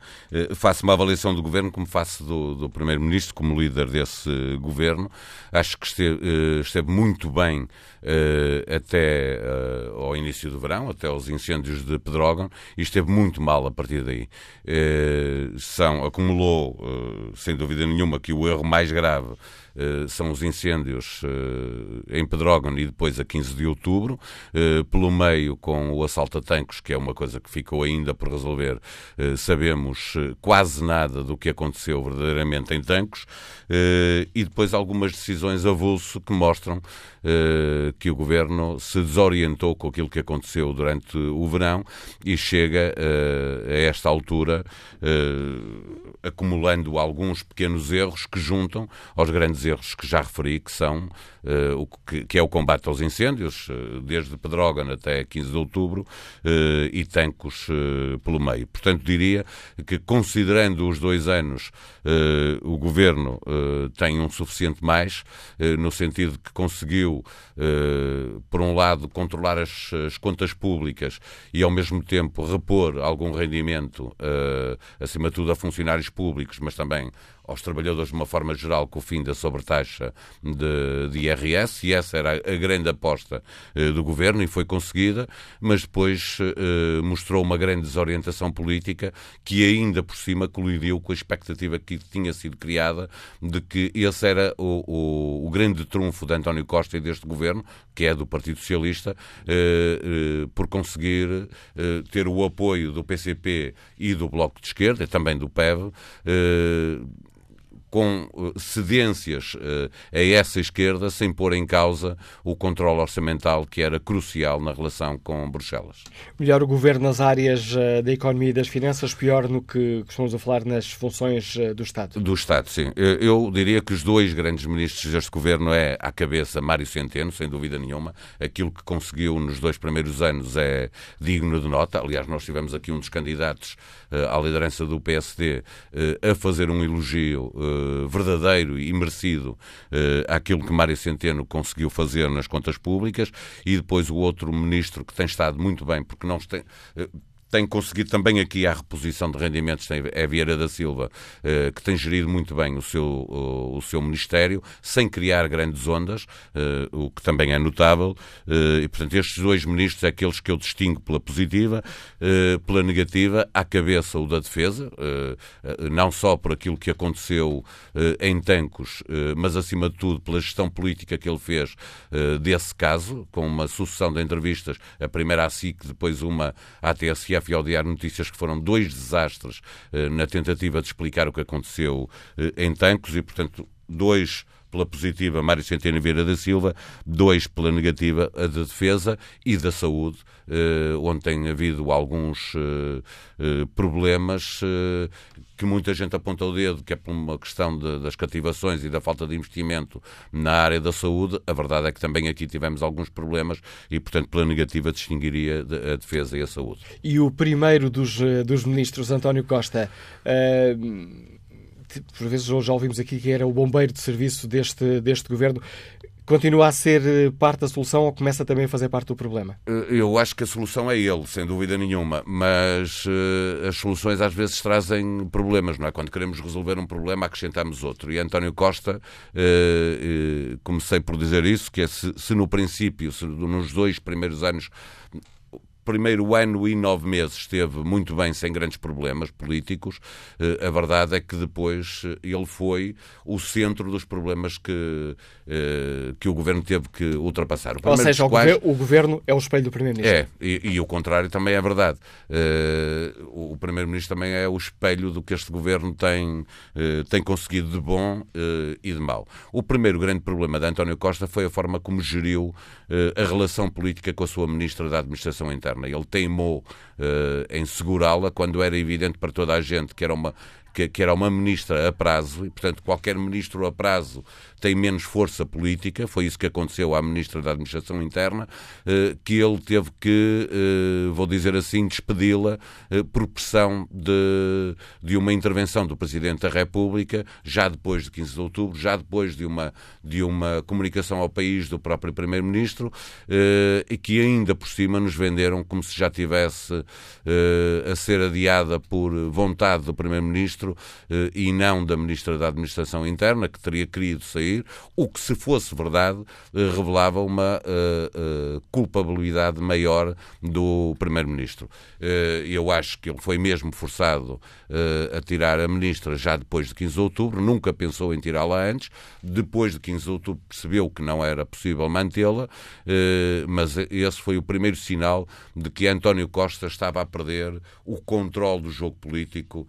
[SPEAKER 11] Faço uma avaliação do governo como faço do, do primeiro-ministro, como líder desse governo. Acho que esteve, esteve muito bem até ao início do verão, até aos incêndios de Pedrógão, e esteve muito mal a partir daí. são, acumulou, sem dúvida nenhuma, que o erro mais grave eh, são os incêndios eh, em Pedrógão e depois a 15 de outubro, eh, pelo meio com o assalto a tanques, que é uma coisa que ficou ainda por resolver, sabemos quase nada do que aconteceu verdadeiramente em tanques, e depois algumas decisões avulso que mostram que o governo se desorientou com aquilo que aconteceu durante o verão e chega a esta altura acumulando alguns pequenos erros que juntam aos grandes erros que já referi, que são uh, o que, que, é o combate aos incêndios, uh, desde Pedrógão até 15 de outubro, uh, e Tancos pelo meio. Portanto, diria que, considerando os dois anos, o governo tem um suficiente mais, no sentido que conseguiu, por um lado, controlar as, as, contas públicas e, ao mesmo tempo, repor algum rendimento, acima de tudo, a funcionários públicos, mas também aos trabalhadores de uma forma geral com o fim da sobretaxa de, de IRS, e essa era a grande aposta eh, do governo e foi conseguida, mas depois eh, mostrou uma grande desorientação política que ainda por cima colidiu com a expectativa que tinha sido criada de que esse era o, o, o grande trunfo de António Costa e deste governo, que é do Partido Socialista, eh, eh por conseguir eh, ter o apoio do PCP e do Bloco de Esquerda, também do PEV, com cedências a essa esquerda, sem pôr em causa o controle orçamental que era crucial na relação com Bruxelas.
[SPEAKER 2] Melhor o governo nas áreas da economia e das finanças, pior no que costumamos a falar nas funções do Estado.
[SPEAKER 11] Do Estado, sim. Eu diria que os dois grandes ministros deste governo é, à cabeça, Mário Centeno, sem dúvida nenhuma. Aquilo que conseguiu nos dois primeiros anos é digno de nota. Aliás, nós tivemos aqui um dos candidatos à liderança do PSD a fazer um elogio uh, verdadeiro e merecido àquilo que Mário Centeno conseguiu fazer nas contas públicas e depois o outro ministro que tem estado muito bem, porque não tem tem conseguido também aqui a reposição de rendimentos, é Vieira da Silva, eh, que tem gerido muito bem o seu, o seu Ministério, sem criar grandes ondas, eh, o que também é notável. Eh, e, portanto, estes dois ministros é aqueles que eu distingo pela positiva, pela negativa, à cabeça o da defesa, não só por aquilo que aconteceu em Tancos, mas, acima de tudo, pela gestão política que ele fez desse caso, com uma sucessão de entrevistas, a primeira à SIC, depois uma à TSA, E ao Diário Notícias, que foram dois desastres eh, na tentativa de explicar o que aconteceu eh, em Tancos e, portanto, dois pela positiva Mário Centeno Vieira da Silva, dois pela negativa a da defesa e da saúde, eh, onde tem havido alguns problemas que muita gente aponta o dedo, que é por uma questão de, das cativações e da falta de investimento na área da saúde. A verdade é que também aqui tivemos alguns problemas e, portanto, pela negativa distinguiria a defesa e a saúde.
[SPEAKER 2] E o primeiro dos, eh, dos ministros, António Costa, uh por vezes já ouvimos aqui que era o bombeiro de serviço deste, deste governo continua a ser eh, parte da solução ou começa também a fazer parte do problema?
[SPEAKER 11] Eh, eu acho que a solução é ele, sem dúvida nenhuma, mas uh, as soluções às vezes trazem problemas, não é? Quando queremos resolver um problema, acrescentamos outro. E António Costa, uh, uh, comecei por dizer isso, que é se, se no princípio, se nos dois primeiros anos primeiro ano e nove meses esteve muito bem, sem grandes problemas políticos. Eh, a verdade é que depois eh, ele foi o centro dos problemas que, eh, que o governo teve que ultrapassar.
[SPEAKER 2] O Ou seja, o, quais... o, governo é o espelho do primeiro-ministro.
[SPEAKER 11] É, e, e, o contrário também é verdade. O primeiro-ministro também é o espelho do que este governo tem, tem conseguido de bom e de mau. O primeiro grande problema de António Costa foi a forma como geriu a relação política com a sua ministra da Administração Interna. Ele teimou uh, em segurá-la quando era evidente para toda a gente que era uma que, que, era uma ministra a prazo, e, portanto, qualquer ministro a prazo tem menos força política, foi isso que aconteceu à Ministra da Administração Interna, eh, que ele teve que, eh, vou dizer assim, despedi-la eh, por pressão de, de uma intervenção do Presidente da República, já depois de 15 de outubro, já depois de uma, de uma comunicação ao país do próprio Primeiro-Ministro, e que ainda por cima nos venderam como se já tivesse a ser adiada por vontade do Primeiro-Ministro e não da Ministra da Administração Interna, que teria querido sair sair, o que, se fosse verdade, eh, revelava uma uh, uh, culpabilidade maior do Primeiro-Ministro. Uh, eu acho que ele foi mesmo forçado a tirar a Ministra já depois de 15 de outubro, nunca pensou em tirá-la antes, depois de 15 de outubro percebeu que não era possível mantê-la, mas esse foi o primeiro sinal de que António Costa estava a perder o controle do jogo político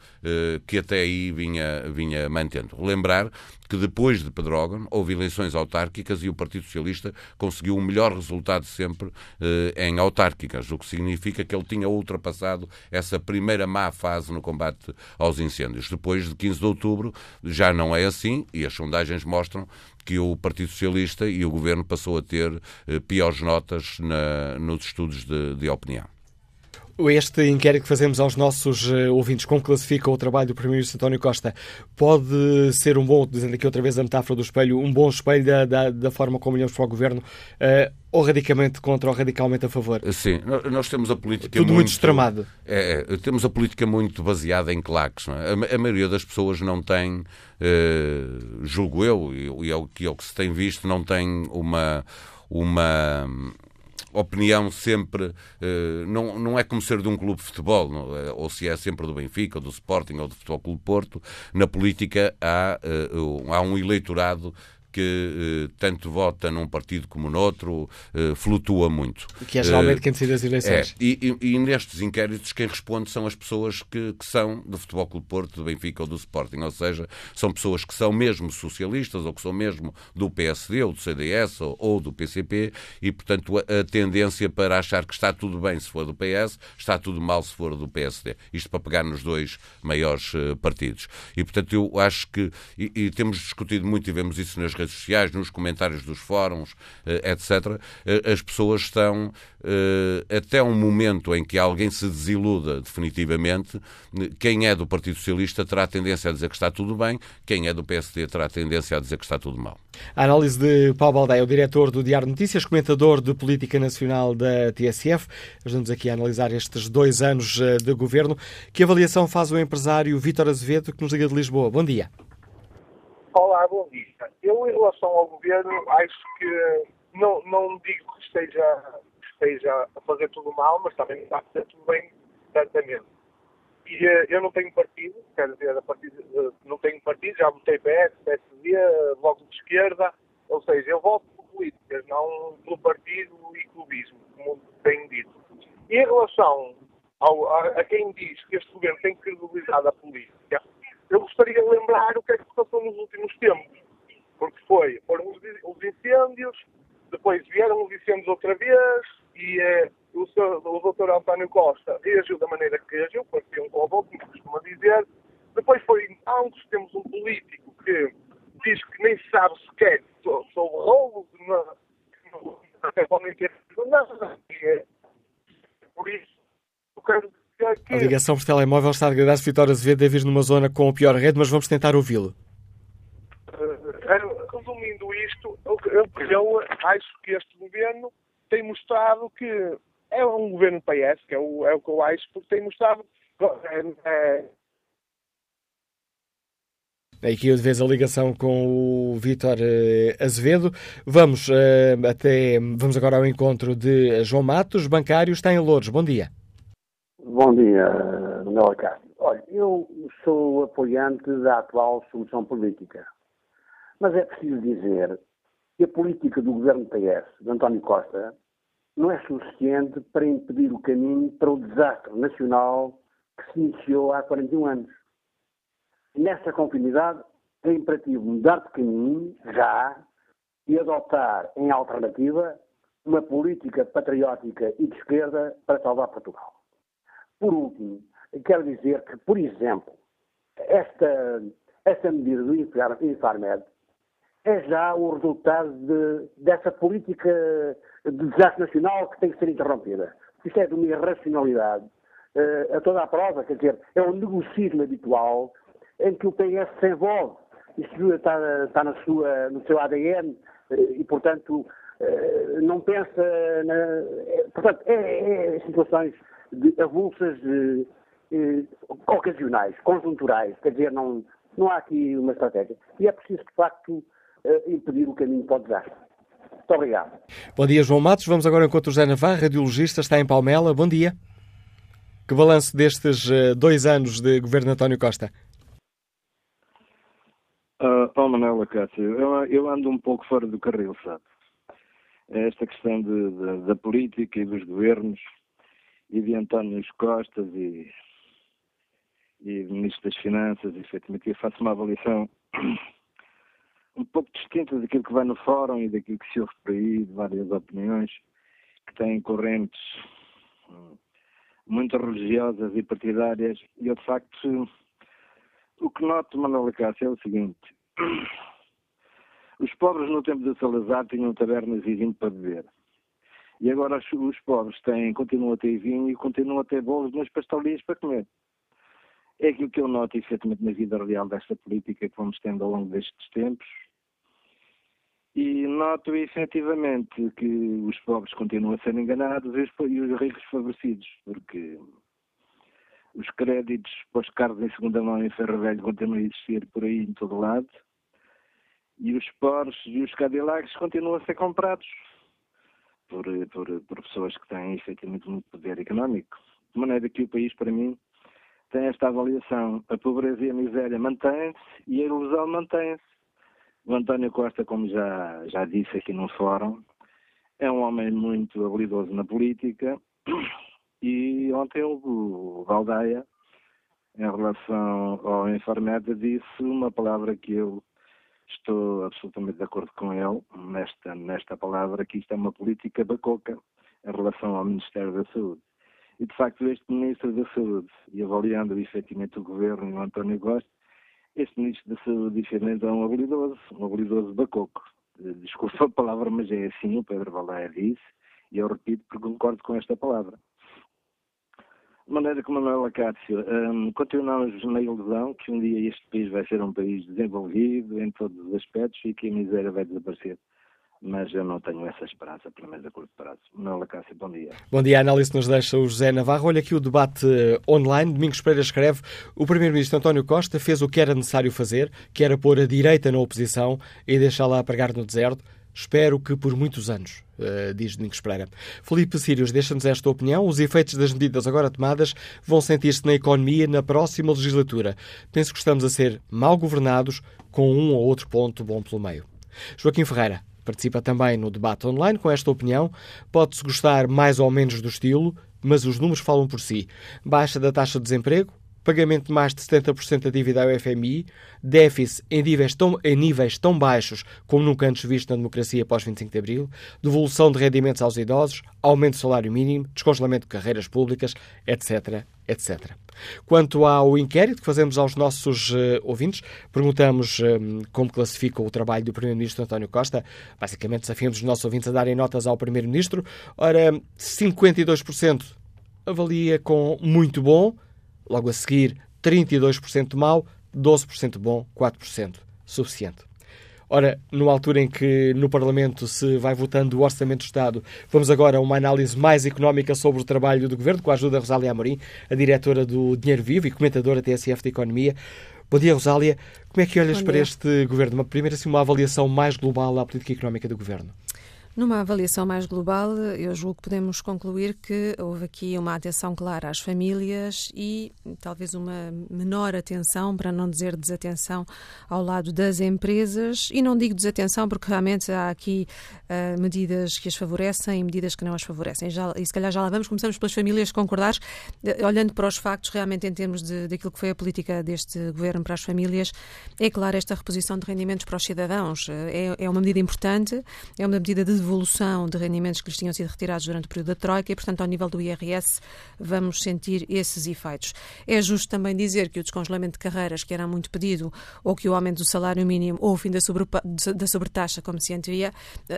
[SPEAKER 11] que até aí vinha, vinha mantendo. Lembrar que depois de Pedrógão houve eleições autárquicas e o Partido Socialista conseguiu o melhor resultado sempre eh, em autárquicas, o que significa que ele tinha ultrapassado essa primeira má fase no combate aos incêndios. Depois de 15 de outubro já não é assim e as sondagens mostram que o Partido Socialista e o Governo passou a ter eh, piores notas na, nos estudos de, de opinião.
[SPEAKER 2] Este inquérito que fazemos aos nossos eh, ouvintes, como classifica o trabalho do Primeiro-Ministro António Costa, pode ser um bom, dizendo aqui outra vez a metáfora do espelho, um bom espelho da, da, da forma como olhamos para o Governo, uh, ou radicalmente contra ou radicalmente a favor?
[SPEAKER 11] Sim, nós temos a política
[SPEAKER 2] Tudo muito, muito extremado.
[SPEAKER 11] É, é, temos a política muito baseada em claques. É? A, a, maioria das pessoas não tem, julgo eu, e é o que, é o que se tem visto, não tem uma uma opinião sempre. Uh, não, não é como ser de um clube de futebol, é? ou se é sempre do Benfica, ou do Sporting, ou do Futebol Clube Porto. Na política há, uh, há um eleitorado que tanto vota num partido como noutro, flutua muito.
[SPEAKER 2] Que é geralmente quem decide as eleições.
[SPEAKER 11] É, e, e, e, nestes inquéritos quem responde são as pessoas que, que são do Futebol Clube Porto, do Benfica ou do Sporting, ou seja, são pessoas que são mesmo socialistas ou que são mesmo do PSD ou do CDS ou, ou do PCP e, portanto, a, a, tendência para achar que está tudo bem se for do PS, está tudo mal se for do PSD. Isto para pegar nos dois maiores partidos. E, portanto, eu acho que, e, e, temos discutido muito e vemos isso nas redes sociais, nos comentários dos fóruns, uh, etc., uh, as pessoas estão até um momento em que alguém se desiluda definitivamente, quem é do Partido Socialista terá tendência a dizer que está tudo bem, quem é do PSD terá tendência a dizer que está tudo mal.
[SPEAKER 2] A análise de Paulo Baldeia, o diretor do Diário Notícias, comentador de política nacional da TSF. Estamos aqui a analisar estes dois anos eh, de governo. Que avaliação faz o empresário Vítor Azevedo, que nos liga de Lisboa? Bom dia.
[SPEAKER 12] Olá, bom dia. Eu, em relação ao governo, acho que não, não digo que esteja, esteja a fazer tudo mal, mas também está a fazer tudo bem, certamente. E uh, eu não tenho partido, quer dizer, não tenho partido, já votei PS, PSD, logo de esquerda, ou seja, eu voto por políticas, não pelo partido e clubismo, como tenho dito. E em relação ao, a, a, quem diz que este governo tem credibilidade a política, eu gostaria de lembrar o que é que se passou nos últimos tempos. Porque foi, foram os, os incêndios, depois vieram os incêndios outra vez, e eh, o, o doutor António Costa reagiu da maneira que reagiu, parecia um cobol, como costuma dizer. Depois foi, antes temos um político que diz que nem sabe sequer sobre roubos, até podem ter nada. Por isso, eu quero dizer que...
[SPEAKER 2] A ligação por telemóvel está a degradar-se. Vitória Azevedo deve vir numa zona com a pior rede, mas vamos tentar ouvi-lo.
[SPEAKER 12] Uh, resumindo isto, eu, acho que este governo tem mostrado que é um governo PS, que é o, é o que eu acho, porque tem mostrado. É, é...
[SPEAKER 2] Aqui de vez a ligação com o Vítor eh, Azevedo. Vamos eh, até vamos agora ao encontro de João Matos, bancário, está em Louros. Bom dia.
[SPEAKER 13] Bom dia, Manuel Castro. Olha, eu sou apoiante da atual solução política. Mas é preciso dizer que a política do governo PS, de António Costa, não é suficiente para impedir o caminho para o desastre nacional que se iniciou há 41 anos. Nessa continuidade, é imperativo mudar de caminho, já, e adotar, em alternativa, uma política patriótica e de esquerda para salvar Portugal. Por último, quero dizer que, por exemplo, esta, esta medida do Infarmed é já o resultado de, dessa política de desastre nacional que tem que ser interrompida. Isto é de uma irracionalidade uh, a toda a prova, quer dizer, é um negocismo habitual em que o PS se envolve. Isto está, está na sua, no seu ADN uh, e, portanto, uh, não pensa. Na, portanto, é, é, situações de avulsas ocasionais, conjunturais, quer dizer, não, não há aqui uma estratégia. E é preciso, de facto, impedir o caminho para o desastre. Muito obrigado.
[SPEAKER 2] Bom dia, João Matos. Vamos agora ao encontro José Navarro, radiologista, está em Palmela. Bom dia. Que balanço destes eh, dois anos de governo António Costa?
[SPEAKER 14] Uh, oh, Manuela Cássio, eu, eu, ando um pouco fora do carril, sabe? É esta questão de, de, da política e dos governos e de António Costas e, e Ministro das Finanças, efetivamente, eu faço uma avaliação um pouco distinta daquilo que vai no fórum e daquilo que se ouve por aí, de várias opiniões que têm correntes hum, muito religiosas e partidárias. E eu, de facto, o que noto, Manuel Cássio, é o seguinte. Os pobres no tempo de Salazar tinham tabernas e vinho para beber. E agora os pobres têm, continuam a ter vinho e continuam a ter bolos nas pastelarias para comer. É aquilo que eu noto, efetivamente, na vida real desta política que vamos tendo ao longo destes tempos. E noto efetivamente que os pobres continuam a ser enganados e os ricos favorecidos, porque os créditos para os carros em segunda mão em ferro velho continuam a existir por aí em todo lado. E os Porsches e os Cadillacs continuam a ser comprados por, por, por pessoas que têm efetivamente muito poder económico. De maneira que o país, para mim, tem esta avaliação. A pobreza e a miséria mantêm-se e a ilusão mantém-se O António Costa, como já, já disse aqui no fórum, é um homem muito habilidoso na política e ontem o Valdeia, em relação ao Infarmed, disse uma palavra que eu estou absolutamente de acordo com ele nesta, nesta palavra, que isto é uma política bacoca em relação ao Ministério da Saúde. E, de facto, este Ministro da Saúde, e avaliando efetivamente o Governo e o António Costa, este Ministro da Saúde, efetivamente, é um habilidoso, um habilidoso bacoco. Desculpa a palavra, mas é assim, o Pedro Valdeia disse, e eu repito porque concordo com esta palavra. De maneira que Manuel Acácio, um, continuamos na ilusão que um dia este país vai ser um país desenvolvido em todos os aspectos e que a miséria vai desaparecer mas eu não tenho essa esperança, pelo menos a curto prazo. Manuel Acácio, bom dia.
[SPEAKER 2] Bom dia, a análise nos deixa o José Navarro. Olha aqui o debate eh, online. Domingos Pereira escreve: o Primeiro-Ministro António Costa fez o que era necessário fazer, que era pôr a direita na oposição e deixá-la a pregar no deserto. Espero que por muitos anos, uh, diz Domingos Pereira. Felipe Sírios deixa-nos esta opinião. Os efeitos das medidas agora tomadas vão sentir-se na economia na próxima legislatura. Penso que estamos a ser mal governados, com um ou outro ponto bom pelo meio. Joaquim Ferreira participa também no debate online com esta opinião. Pode-se gostar mais ou menos do estilo, mas os números falam por si. Baixa da taxa de desemprego, pagamento de mais de 70% da dívida ao FMI, déficit em níveis, tão, em níveis tão baixos como nunca antes visto na democracia após 25 de Abril, devolução de rendimentos aos idosos, aumento do salário mínimo, descongelamento de carreiras públicas, etc., etc. Quanto ao inquérito que fazemos aos nossos uh, ouvintes, perguntamos um, como classificam o trabalho do Primeiro-Ministro António Costa. Basicamente, desafiamos os nossos ouvintes a darem notas ao Primeiro-Ministro. Ora, 52% avalia com muito bom, Logo a seguir, 32% mau, 12% bom, 4% suficiente. Ora, numa altura em que no Parlamento se vai votando o Orçamento do Estado, vamos agora a uma análise mais económica sobre o trabalho do Governo, com a ajuda de Rosália Amorim, a diretora do Dinheiro Vivo e comentadora TSF de Economia. Bom dia, Rosália. Como é que olhas para este Governo? Uma primeira, assim, uma avaliação mais global à política económica do Governo.
[SPEAKER 15] Numa avaliação mais global, eu julgo que podemos concluir que houve aqui uma atenção clara às famílias e talvez uma menor atenção, para não dizer desatenção, ao lado das empresas. E não digo desatenção porque realmente há aqui uh, medidas que as favorecem e medidas que não as favorecem. Já, e se calhar já lá vamos. Começamos pelas famílias concordar, uh, olhando para os factos, realmente em termos de, daquilo que foi a política deste governo para as famílias, é claro esta reposição de rendimentos para os cidadãos. Uh, é, é uma medida importante, é uma medida de devolução de rendimentos que lhes tinham sido retirados durante o período da Troika e, portanto, ao nível do IRS, vamos sentir esses efeitos. É justo também dizer que o descongelamento de carreiras, que era muito pedido, ou que o aumento do salário mínimo ou o fim da, da sobretaxa, como se antevia,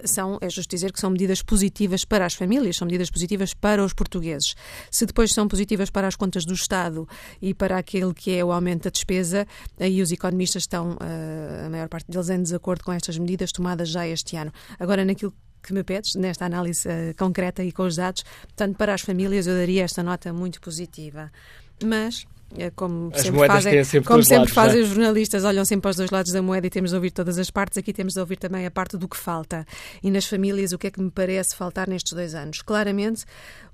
[SPEAKER 15] são, é justo dizer que são medidas positivas para as famílias, são medidas positivas para os portugueses. Se depois são positivas para as contas do Estado e para aquele que é o aumento da despesa, aí os economistas estão, eh, a maior parte deles, em desacordo com estas medidas tomadas já este ano. Agora, naquilo que me pedes, nesta análise uh, concreta e com os dados. Portanto, para as famílias eu daria esta nota muito positiva. Mas eh, como
[SPEAKER 2] As
[SPEAKER 15] sempre fazem,
[SPEAKER 2] sempre
[SPEAKER 15] como sempre
[SPEAKER 2] lados,
[SPEAKER 15] fazem
[SPEAKER 2] é?
[SPEAKER 15] os jornalistas, olham sempre aos dois lados da moeda e temos de ouvir todas as partes. Aqui temos de ouvir também a parte do que falta. E nas famílias, o que é que me parece faltar nestes dois anos? Claramente,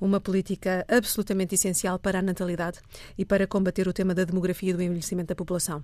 [SPEAKER 15] uma política absolutamente essencial para a natalidade e para combater o tema da demografia e do envelhecimento da população.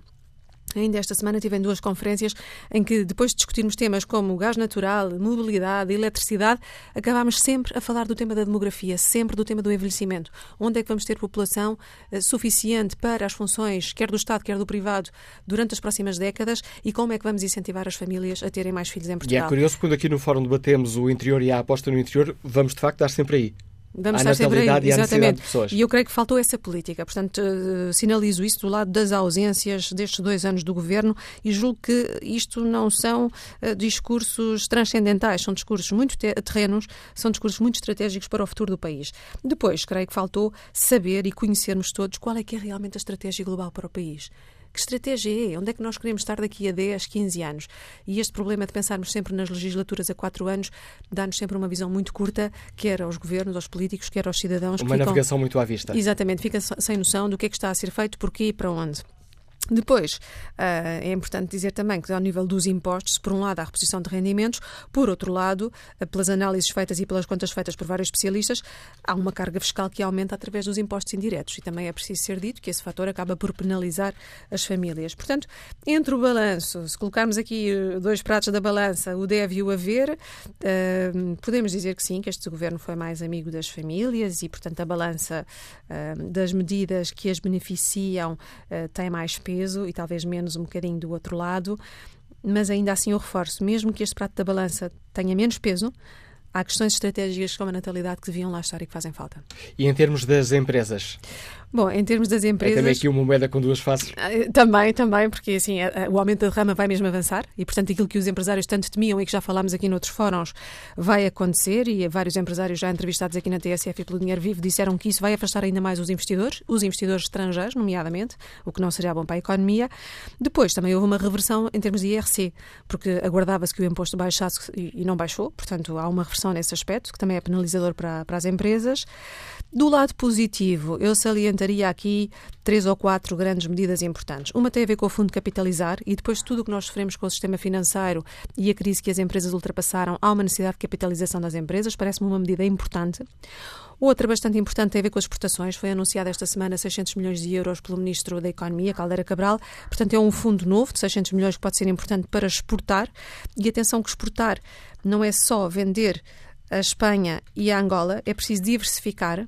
[SPEAKER 15] Ainda esta semana tive em duas conferências em que, depois de discutirmos temas como gás natural, mobilidade, eletricidade, acabámos sempre a falar do tema da demografia, sempre do tema do envelhecimento. Onde é que vamos ter população uh, suficiente para as funções, quer do Estado, quer do privado, durante as próximas décadas e como é que vamos incentivar as famílias a terem mais filhos em
[SPEAKER 2] E
[SPEAKER 15] Portugal?
[SPEAKER 2] é curioso, quando aqui no Fórum debatemos o interior e a aposta no interior, vamos de facto estar sempre aí.
[SPEAKER 15] Vamos
[SPEAKER 2] à
[SPEAKER 15] estar sempre aí,
[SPEAKER 2] natalidade e à necessidade de pessoas.
[SPEAKER 15] E eu creio que faltou essa política. Portanto, eh, sinalizo isso do lado das ausências destes dois anos do governo e julgo que isto não são eh, discursos transcendentais, são discursos muito te- terrenos, são discursos muito estratégicos para o futuro do país. Depois, creio que faltou saber e conhecermos todos qual é que é realmente a estratégia global para o país. Que estratégia é? Onde é que nós queremos estar daqui a 10, 15 anos? E este problema de pensarmos sempre nas legislaturas a 4 anos dá-nos sempre uma visão muito curta, quer aos governos, aos políticos, quer aos cidadãos. que
[SPEAKER 2] Uma
[SPEAKER 15] ficam-
[SPEAKER 2] navegação muito à vista.
[SPEAKER 15] Exatamente, fica sem noção do que é que está a ser feito, porquê e para onde. Depois, uh, é importante dizer também que, ao nível dos impostos, por um lado, há a reposição de rendimentos, por outro lado, uh, pelas análises feitas e pelas contas feitas por vários especialistas, há uma carga fiscal que aumenta através dos impostos indiretos. E também é preciso ser dito que esse fator acaba por penalizar as famílias. Portanto, entre o balanço, se colocarmos aqui uh, dois pratos da balança, o deve e o haver, podemos dizer que sim, que este governo foi mais amigo das famílias e, portanto, a balança das medidas que as beneficiam tem mais peso peso e talvez menos um bocadinho do outro lado, mas ainda assim eu reforço, mesmo que este prato da balança tenha menos peso, há questões estratégicas como a natalidade que deviam lá estar e que fazem falta.
[SPEAKER 2] E em termos das empresas?
[SPEAKER 15] Bom, em termos das empresas.
[SPEAKER 2] É também aqui uma moeda com duas faces.
[SPEAKER 15] Ah, também, também, porque assim, o aumento da rama vai mesmo avançar e, portanto, aquilo que os empresários tanto temiam e que já falámos aqui noutros fóruns vai acontecer e vários empresários já entrevistados aqui na TSF e pelo Dinheiro Vivo disseram que isso vai afastar ainda mais os investidores, os investidores estrangeiros, nomeadamente, o que não seria bom para a economia. Depois também houve uma reversão em termos de IRC, porque aguardava-se que o imposto baixasse e não baixou, portanto, há uma reversão nesse aspecto, que também é penalizador para, para as empresas. Do lado positivo, eu salientaria aqui três ou quatro grandes medidas importantes. Uma tem a ver com o Fundo Capitalizar e depois de tudo o que nós sofremos com o sistema financeiro e a crise que as empresas ultrapassaram, há uma necessidade de capitalização das empresas, parece-me uma medida importante. Outra bastante importante tem a ver com as exportações. Foi anunciada esta semana 600 milhões de euros pelo Ministro da Economia, Caldeira Cabral. Portanto, é um fundo novo de 600 milhões que pode ser importante para exportar. E atenção que exportar não é só vender a Espanha e a Angola, é preciso diversificar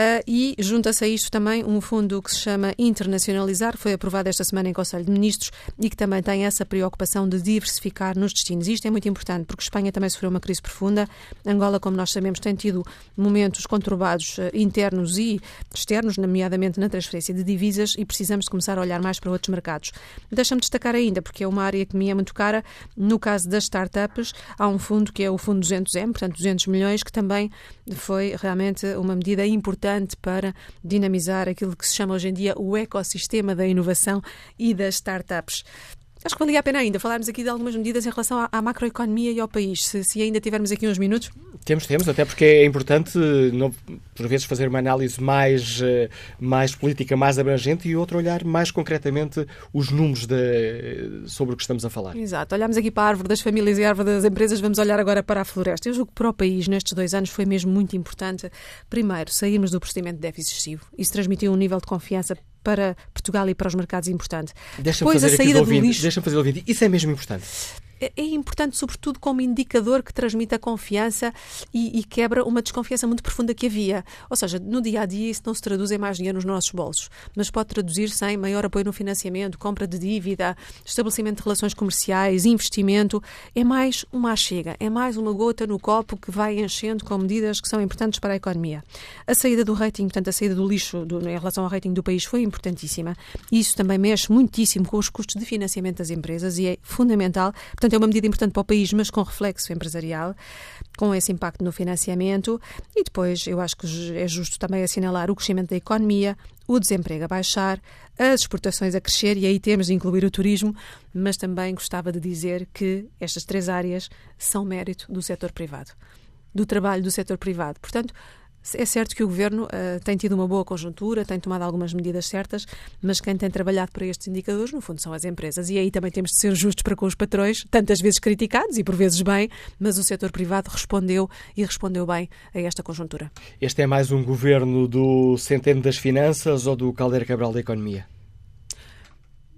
[SPEAKER 15] Uh, e junta-se a isto também um fundo que se chama Internacionalizar, foi aprovado esta semana em Conselho de Ministros e que também tem essa preocupação de diversificar nos destinos. Isto é muito importante porque Espanha também sofreu uma crise profunda. Angola, como nós sabemos, tem tido momentos conturbados uh, internos e externos, nomeadamente na transferência de divisas, e precisamos começar a olhar mais para outros mercados. Deixa-me destacar ainda, porque é uma área que me é muito cara, no caso das startups, há um fundo que é o Fundo 200M, portanto 200 milhões, que também foi realmente uma medida importante importante para dinamizar aquilo que se chama hoje em dia o ecossistema da inovação e das startups. Acho que valia a pena ainda falarmos aqui de algumas medidas em relação à, à macroeconomia e ao país, se, se, ainda tivermos aqui uns minutos.
[SPEAKER 2] Temos, temos, até porque é importante, não, por vezes, fazer uma análise mais, eh, mais política, mais abrangente e outro olhar mais concretamente os números de, sobre o que estamos a falar.
[SPEAKER 15] Exato. Olhamos aqui para a árvore das famílias e a árvore das empresas, vamos olhar agora para a floresta. Eu julgo que para o país, nestes dois anos, foi mesmo muito importante, primeiro, sairmos do procedimento de déficit excessivo. Isso transmitiu um nível de confiança para Portugal e para os mercados importante.
[SPEAKER 2] Deixa-me fazer, do lixo... deixa fazer o ouvinte. Isso é mesmo importante.
[SPEAKER 15] É, é importante, sobretudo, como indicador que transmite a confiança e, e, quebra uma desconfiança muito profunda que havia. Ou seja, no dia a dia isso não se traduz em mais dinheiro nos nossos bolsos, mas pode traduzir-se em maior apoio no financiamento, compra de dívida, estabelecimento de relações comerciais, investimento. É mais uma chega, é mais uma gota no copo que vai enchendo com medidas que são importantes para a economia. A saída do rating, portanto, a saída do lixo do, em relação ao rating do país foi importantíssima. Isso também mexe muitíssimo com os custos de financiamento das empresas e é fundamental. Portanto, Portanto, é uma medida importante para o país, mas com reflexo empresarial, com esse impacto no financiamento. E depois, eu acho que é justo também assinalar o crescimento da economia, o desemprego a baixar, as exportações a crescer, e aí temos de incluir o turismo, mas também gostava de dizer que estas três áreas são mérito do setor privado, do trabalho do setor privado. Portanto, é certo que o governo uh, tem tido uma boa conjuntura, tem tomado algumas medidas certas, mas quem tem trabalhado para estes indicadores, no fundo, são as empresas. E aí também temos de ser justos para com os patrões, tantas vezes criticados e por vezes bem, mas o setor privado respondeu e respondeu bem a esta conjuntura.
[SPEAKER 2] Este é mais um governo do Centeno das Finanças ou do Caldeira Cabral da Economia?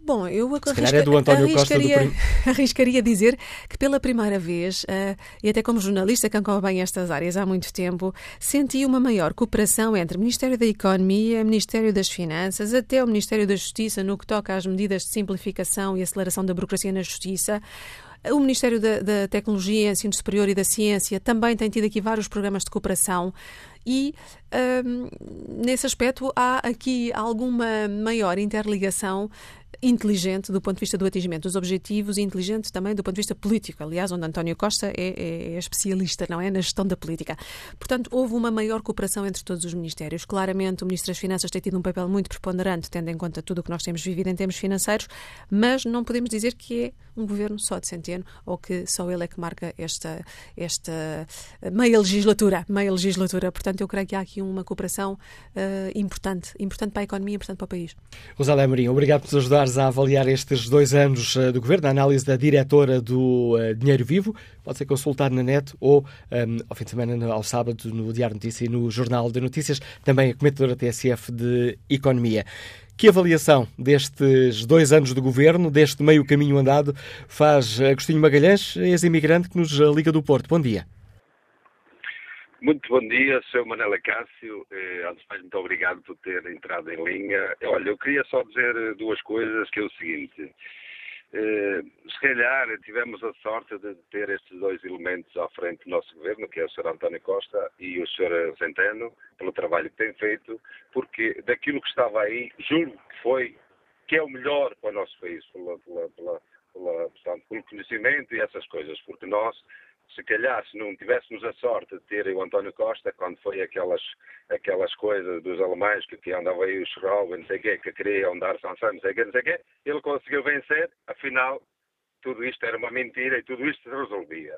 [SPEAKER 15] Bom, eu
[SPEAKER 2] arrisca, é do António
[SPEAKER 15] arriscaria, do... arriscaria dizer que pela primeira vez, uh, e até como jornalista que acompanha estas áreas há muito tempo, senti uma maior cooperação entre o Ministério da Economia, o Ministério das Finanças, até o Ministério da Justiça no que toca às medidas de simplificação e aceleração da burocracia na Justiça. O Ministério da, da Tecnologia, Ensino Superior e da Ciência também tem tido aqui vários programas de cooperação e um, nesse aspecto há aqui alguma maior interligação inteligente do ponto de vista do atingimento dos objetivos e inteligente também do ponto de vista político. Aliás, onde António Costa é, é, é, especialista, não é? Na gestão da política. Portanto, houve uma maior cooperação entre todos os ministérios. Claramente, o Ministro das Finanças tem tido um papel muito preponderante, tendo em conta tudo o que nós temos vivido em termos financeiros, mas não podemos dizer que é um governo só de Centeno ou que só ele é que marca esta, esta meia legislatura, meia legislatura. Portanto, eu creio que há aqui uma cooperação uh, importante, importante para a economia, importante para o país.
[SPEAKER 2] Rosália Marinho, obrigado por nos ajudares a avaliar estes dois anos uh, do governo, a análise da diretora do Dinheiro Vivo. Pode ser consultado na net ou um, ao fim de semana, ao sábado, no Diário Notícia e no Jornal de Notícias, também a comentadora TSF de Economia. Que avaliação destes dois anos de governo, deste meio caminho andado, faz Agostinho Magalhães, ex-imigrante que nos liga do Porto? Bom dia.
[SPEAKER 16] Muito bom dia, Sr. Manela Cássio. Eh, antes mais, muito obrigado por ter entrado em linha. Olha, eu queria só dizer duas coisas, que é o seguinte. Eh, se calhar tivemos a sorte de ter estes dois elementos à frente do nosso governo, que é o Sr. António Costa e o Sr. Centeno, pelo trabalho que têm feito, porque daquilo que estava aí, juro que foi, que é o melhor para o nosso país, pela, pela, pela, pela, portanto, pelo conhecimento e essas coisas, porque nós se calhar se não tivéssemos a sorte de ter o António Costa, quando foi aquelas, aquelas coisas dos alemães que, que andavam aí os Schraube, não sei o quê, que queriam dar sanção, não sei o quê, não sei o quê, ele conseguiu vencer, afinal, tudo isto era uma mentira e tudo isto se resolvia.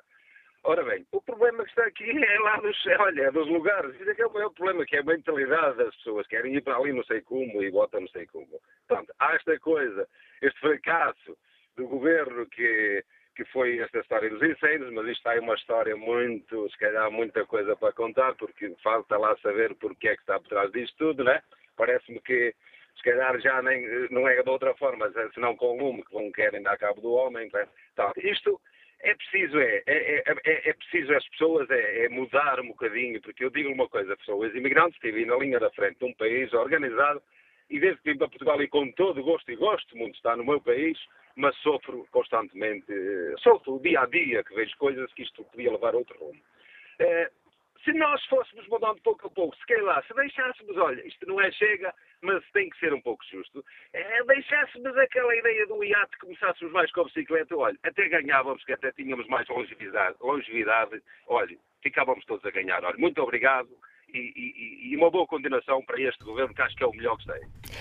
[SPEAKER 16] Ora bem, o problema que está aqui é lá dos, olha, é dos lugares. Isso é que é o maior problema, que é a mentalidade das pessoas. Querem ir para ali não sei como e votam não sei como. Portanto, há esta coisa, este fracasso do governo que que foi esta história dos incêndios, mas isto é uma história muito, se calhar muita coisa para contar, porque falta lá saber porque é que está por trás disto tudo, né? Parece-me que se calhar já nem, não é de outra forma, senão com o lume, que vão querem dar cabo do homem. Né? Então, isto é preciso, é, é, é, é, preciso as pessoas é, é, mudar um bocadinho, porque eu digo uma coisa, pessoas imigrantes vivem na linha da frente de um país organizado, e desde que vim para Portugal e com todo gosto e gosto muito está no meu país, mas sofro constantemente, sofro dia a dia que vejo coisas que isto podia levar a outro rumo. É, se nós fôssemos mudando pouco a pouco, se calhar, se deixássemos, olha, isto não é chega, mas tem que ser um pouco justo, é, deixássemos aquela ideia do iate, começássemos mais com a bicicleta, olha, até ganhávamos, que até tínhamos mais longevidade, longevidade olha, ficávamos todos a ganhar. Olha, muito obrigado e, e, uma boa continuação para este governo, que acho que é o melhor que tem.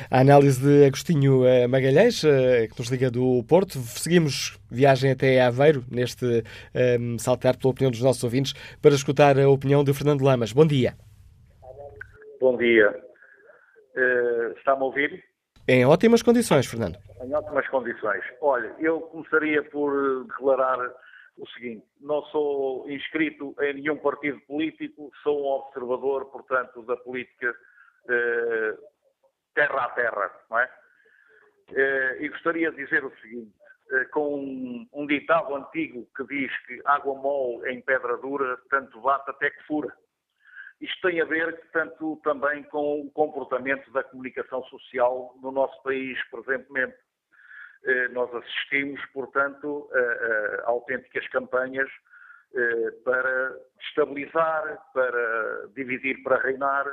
[SPEAKER 2] A análise de Agostinho eh, Magalhães, eh, que nos liga do Porto. Seguimos viagem até Aveiro, neste um, ehm, saltar pela opinião dos nossos ouvintes, para escutar a opinião de Fernando Lamas. Bom dia.
[SPEAKER 17] Bom dia. Uh, Está-me a ouvir?
[SPEAKER 2] Em ótimas condições, Fernando.
[SPEAKER 17] Em ótimas condições. Olha, eu começaria por declarar o seguinte: não sou inscrito em nenhum partido político, sou um observador, portanto, da política eh, terra a terra, não é? Eh, e gostaria de dizer o seguinte: eh, com um, um, ditado antigo que diz que água mole em pedra dura, tanto bate até que fura. Isto tem a ver, portanto, também com o comportamento da comunicação social no nosso país presentemente. Nós assistimos, portanto, a, a autênticas campanhas eh, para estabilizar, para dividir, para reinar,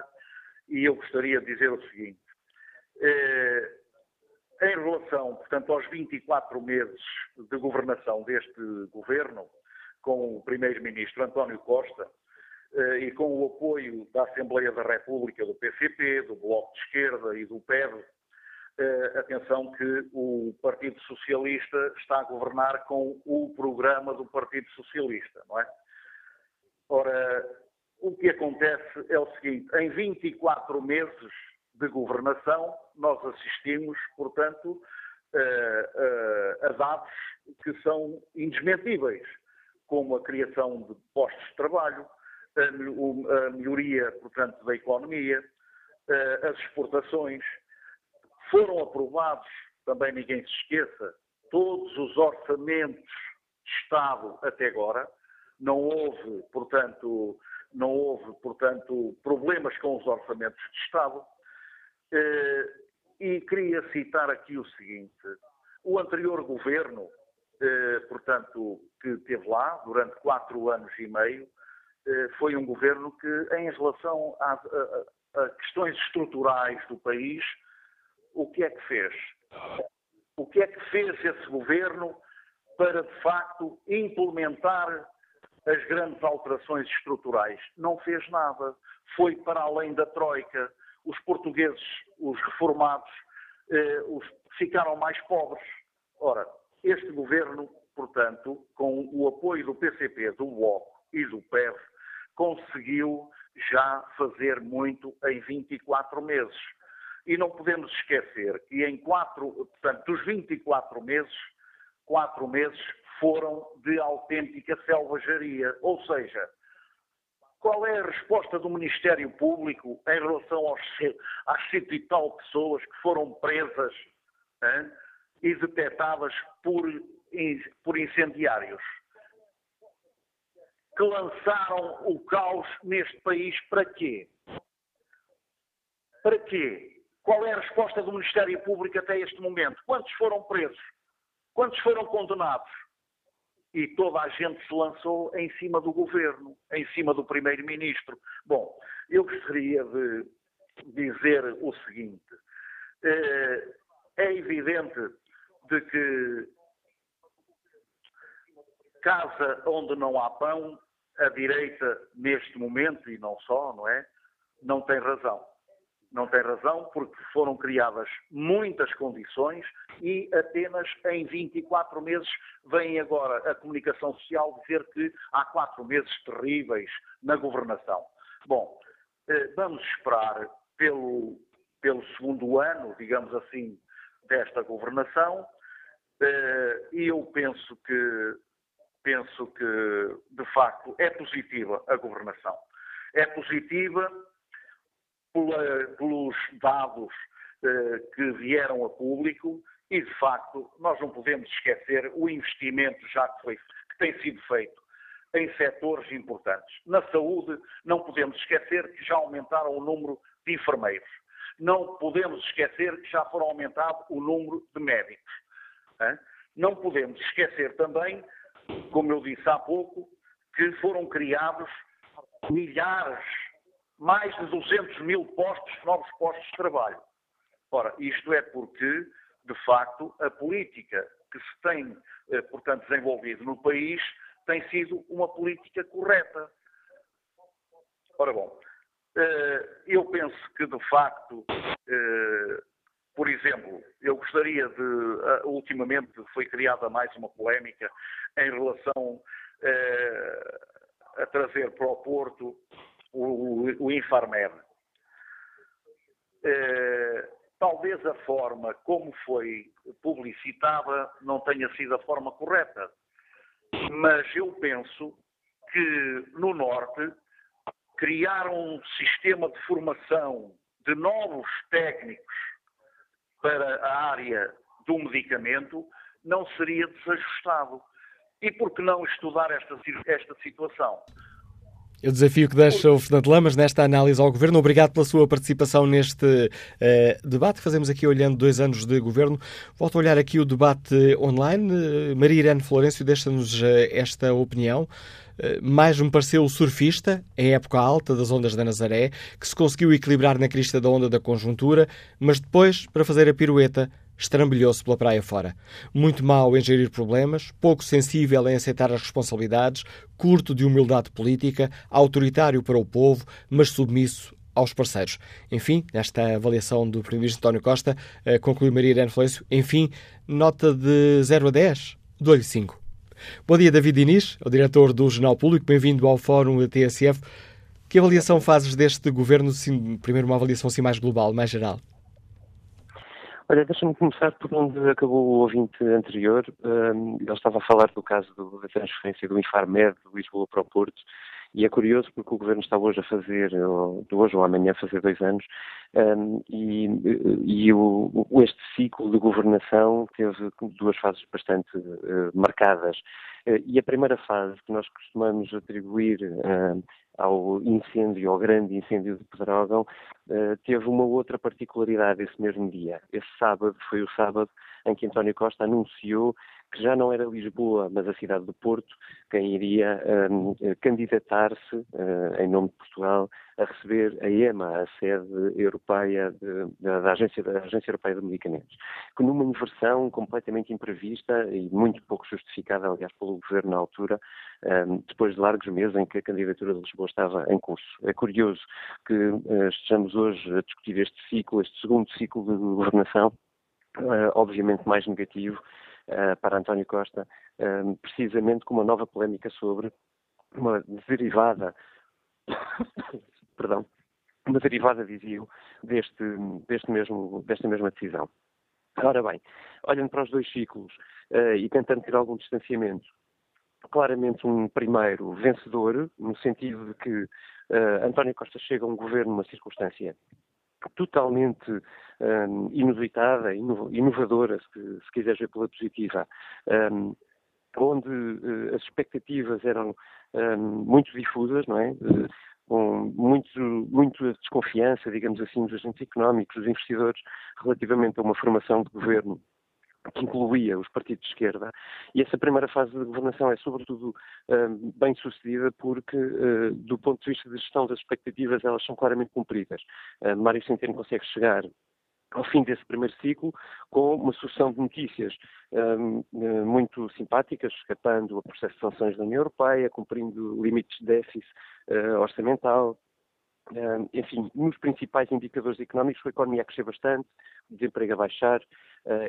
[SPEAKER 17] e eu gostaria de dizer o seguinte. Eh, em relação, portanto, aos 24 meses de governação deste governo, com o primeiro-ministro António Costa, e com o apoio da Assembleia da República, do PCP, do Bloco de Esquerda e do uh, atenção que o Partido Socialista está a governar com o programa do Partido Socialista, não é? Ora, o que acontece é o seguinte: em 24 meses de governação, nós assistimos, portanto, uh, uh, a dados que são indesmentíveis, como a criação de postos de trabalho, a, a melhoria, portanto, da economia, as exportações, foram aprovados, também ninguém se esqueça, todos os orçamentos de Estado até agora. Não houve, portanto, não houve, portanto, problemas com os orçamentos de Estado. Eh, e queria citar aqui o seguinte: o anterior governo, eh, portanto, que esteve lá durante quatro anos e meio, eh, foi um governo que, em relação a, a, a questões estruturais do país, o que é que fez? O que é que fez esse governo para, de facto, implementar as grandes alterações estruturais? Não fez nada. Foi para além da Troika. Os portugueses, os reformados, eh, os, ficaram mais pobres. Ora, este governo, portanto, com o apoio do PCP, do UOC e do PEV, conseguiu já fazer muito em 24 meses. E não podemos esquecer que em quatro, portanto, dos 24 meses, quatro meses foram de autêntica selvageria. Ou seja, qual é a resposta do Ministério Público em relação aos, às cento e tal pessoas que foram presas hein, e detectadas por, por incendiários? Que lançaram o caos neste país para quê? Para quê? Qual é a resposta do Ministério Público até este momento? Quantos foram presos? Quantos foram condenados? E toda a gente se lançou em cima do governo, em cima do primeiro-ministro. Bom, eu gostaria de dizer o seguinte: eh, é evidente de que casa onde não há pão, a direita, neste momento, e não só, não é? Não tem razão não tem razão, porque foram criadas muitas condições e apenas em 24 meses vem agora a comunicação social dizer que há quatro meses terríveis na governação. Bom, eh, vamos esperar pelo, pelo segundo ano, digamos assim, desta governação eh, e eu penso que, penso que, de facto, é positiva a governação. É positiva pela, pelos dados eh, que vieram a público e, de facto, nós não podemos esquecer o investimento já que, foi, que tem sido feito em setores importantes. Na saúde, não podemos esquecer que já aumentaram o número de enfermeiros. Não podemos esquecer que já foram aumentado o número de médicos. Não podemos esquecer também, como eu disse há pouco, que foram criados milhares mais de 200 mil postos, novos postos de trabalho. Ora, isto é porque, de facto, a política que se tem, eh, portanto, desenvolvido no país tem sido uma política correta. Ora bom, eh, eu penso que, de facto, eh, por exemplo, eu gostaria de. Ultimamente foi criada mais uma polémica em relação a trazer para o Porto o, o Infarmed. Eh, talvez a forma como foi publicitada não tenha sido a forma correta, mas eu penso que no Norte criar um sistema de formação de novos técnicos para a área do medicamento não seria desajustado. E por que não estudar esta, esta situação?
[SPEAKER 2] O desafio que deixa o Fernando Lamas nesta análise ao Governo. Obrigado pela sua participação neste uh, debate que fazemos aqui olhando dois anos de Governo. Volto a olhar aqui o debate online. Uh, Maria Irene Florencio deixa-nos uh, esta opinião. Mais me pareceu o surfista, em época alta das ondas da Nazaré, que se conseguiu equilibrar na crista da onda da conjuntura, mas depois, para fazer a pirueta, estrambilhou-se pela praia fora. Muito mau em gerir problemas, pouco sensível em aceitar as responsabilidades, curto de humildade política, autoritário para o povo, mas submisso aos parceiros. Enfim, nesta avaliação do Primeiro-Ministro António Costa, eh, conclui Maria Irene Florencio, enfim, nota de 0 a 10, dou-lhe 5. Bom dia, David Inês, o diretor do Jornal Público, bem-vindo ao Fórum da TSF. Que avaliação fazes deste governo, primeiro uma avaliação assim mais global, mais geral?
[SPEAKER 18] Olha, deixa-me começar por onde acabou o ouvinte anterior. Um, ele estava a falar do caso do, da transferência do Infarmed de Lisboa para o Porto. E é curioso porque o Governo está hoje a fazer, ou, de hoje ou amanhã, a fazer dois anos, um, e, e o, este ciclo de governação teve duas fases bastante uh, marcadas. Uh, e a primeira fase, que nós costumamos atribuir uh, ao incêndio, ao grande incêndio de Pedrógão, uh, teve uma outra particularidade esse mesmo dia. Esse sábado foi o sábado em que António Costa anunciou que já não era Lisboa, mas a cidade do Porto, quem iria um, candidatar-se, uh, em nome de Portugal, a receber a EMA, a sede europeia de, da, da, Agência, da Agência Europeia de Medicamentos, que numa inversão completamente imprevista e muito pouco justificada, aliás, pelo governo na altura, um, depois de largos meses em que a candidatura de Lisboa estava em curso. É curioso que uh, estejamos hoje a discutir este ciclo, este segundo ciclo de governação, uh, obviamente mais negativo, para António Costa, precisamente com uma nova polémica sobre uma derivada, perdão, uma derivada, dizia deste, deste mesmo, desta mesma decisão. Ora bem, olhando para os dois ciclos uh, e tentando ter algum distanciamento, claramente um primeiro vencedor, no sentido de que uh, António Costa chega a um governo numa circunstância totalmente um, inusitada, inovadora, se, se quiseres ver pela positiva, um, onde uh, as expectativas eram um, muito difusas, não é? Uh, com muito, muito desconfiança, digamos assim, dos agentes económicos, dos investidores, relativamente a uma formação de governo que incluía os partidos de esquerda, e essa primeira fase de governação é sobretudo uh, bem sucedida porque, uh, do ponto de vista de gestão das expectativas, elas são claramente cumpridas. Uh, Mário Centeno consegue chegar ao fim desse primeiro ciclo, com uma sucessão de notícias um, muito simpáticas, escapando o processo de sanções da União Europeia, cumprindo limites de déficit uh, orçamental, enfim, nos principais indicadores económicos, a economia a crescer bastante, o desemprego a baixar,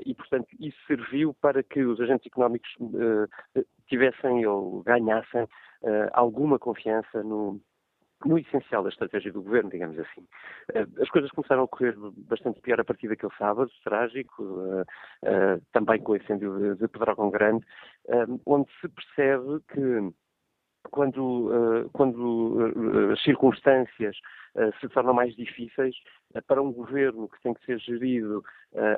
[SPEAKER 18] e, portanto, isso serviu para que os agentes económicos uh, tivessem ou ganhassem alguma confiança no, no essencial da estratégia do governo, digamos assim. As coisas começaram a correr bastante pior a partir daquele sábado, trágico, também com o incêndio de Pedrógão Grande, onde se percebe que quando, uh, quando uh, as circunstâncias uh, se tornam mais difíceis, para um governo que tem que ser gerido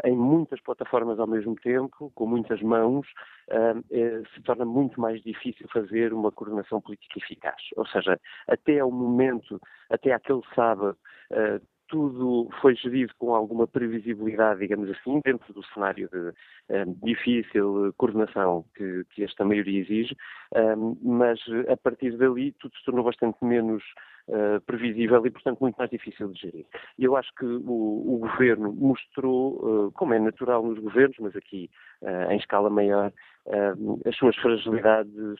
[SPEAKER 18] em muitas plataformas ao mesmo tempo, com muitas mãos, se torna muito mais difícil fazer uma coordenação política eficaz. Ou seja, até ao momento, até aquele sábado, tudo foi gerido com alguma previsibilidade, digamos assim, dentro do cenário de um, eh, difícil coordenação que, que, esta maioria exige, um, eh, mas a partir dali tudo se tornou bastante menos uh, previsível e, portanto, muito mais difícil de gerir. E eu acho que o, o governo mostrou, uh, como é natural nos governos, mas aqui uh, em escala maior, as suas fragilidades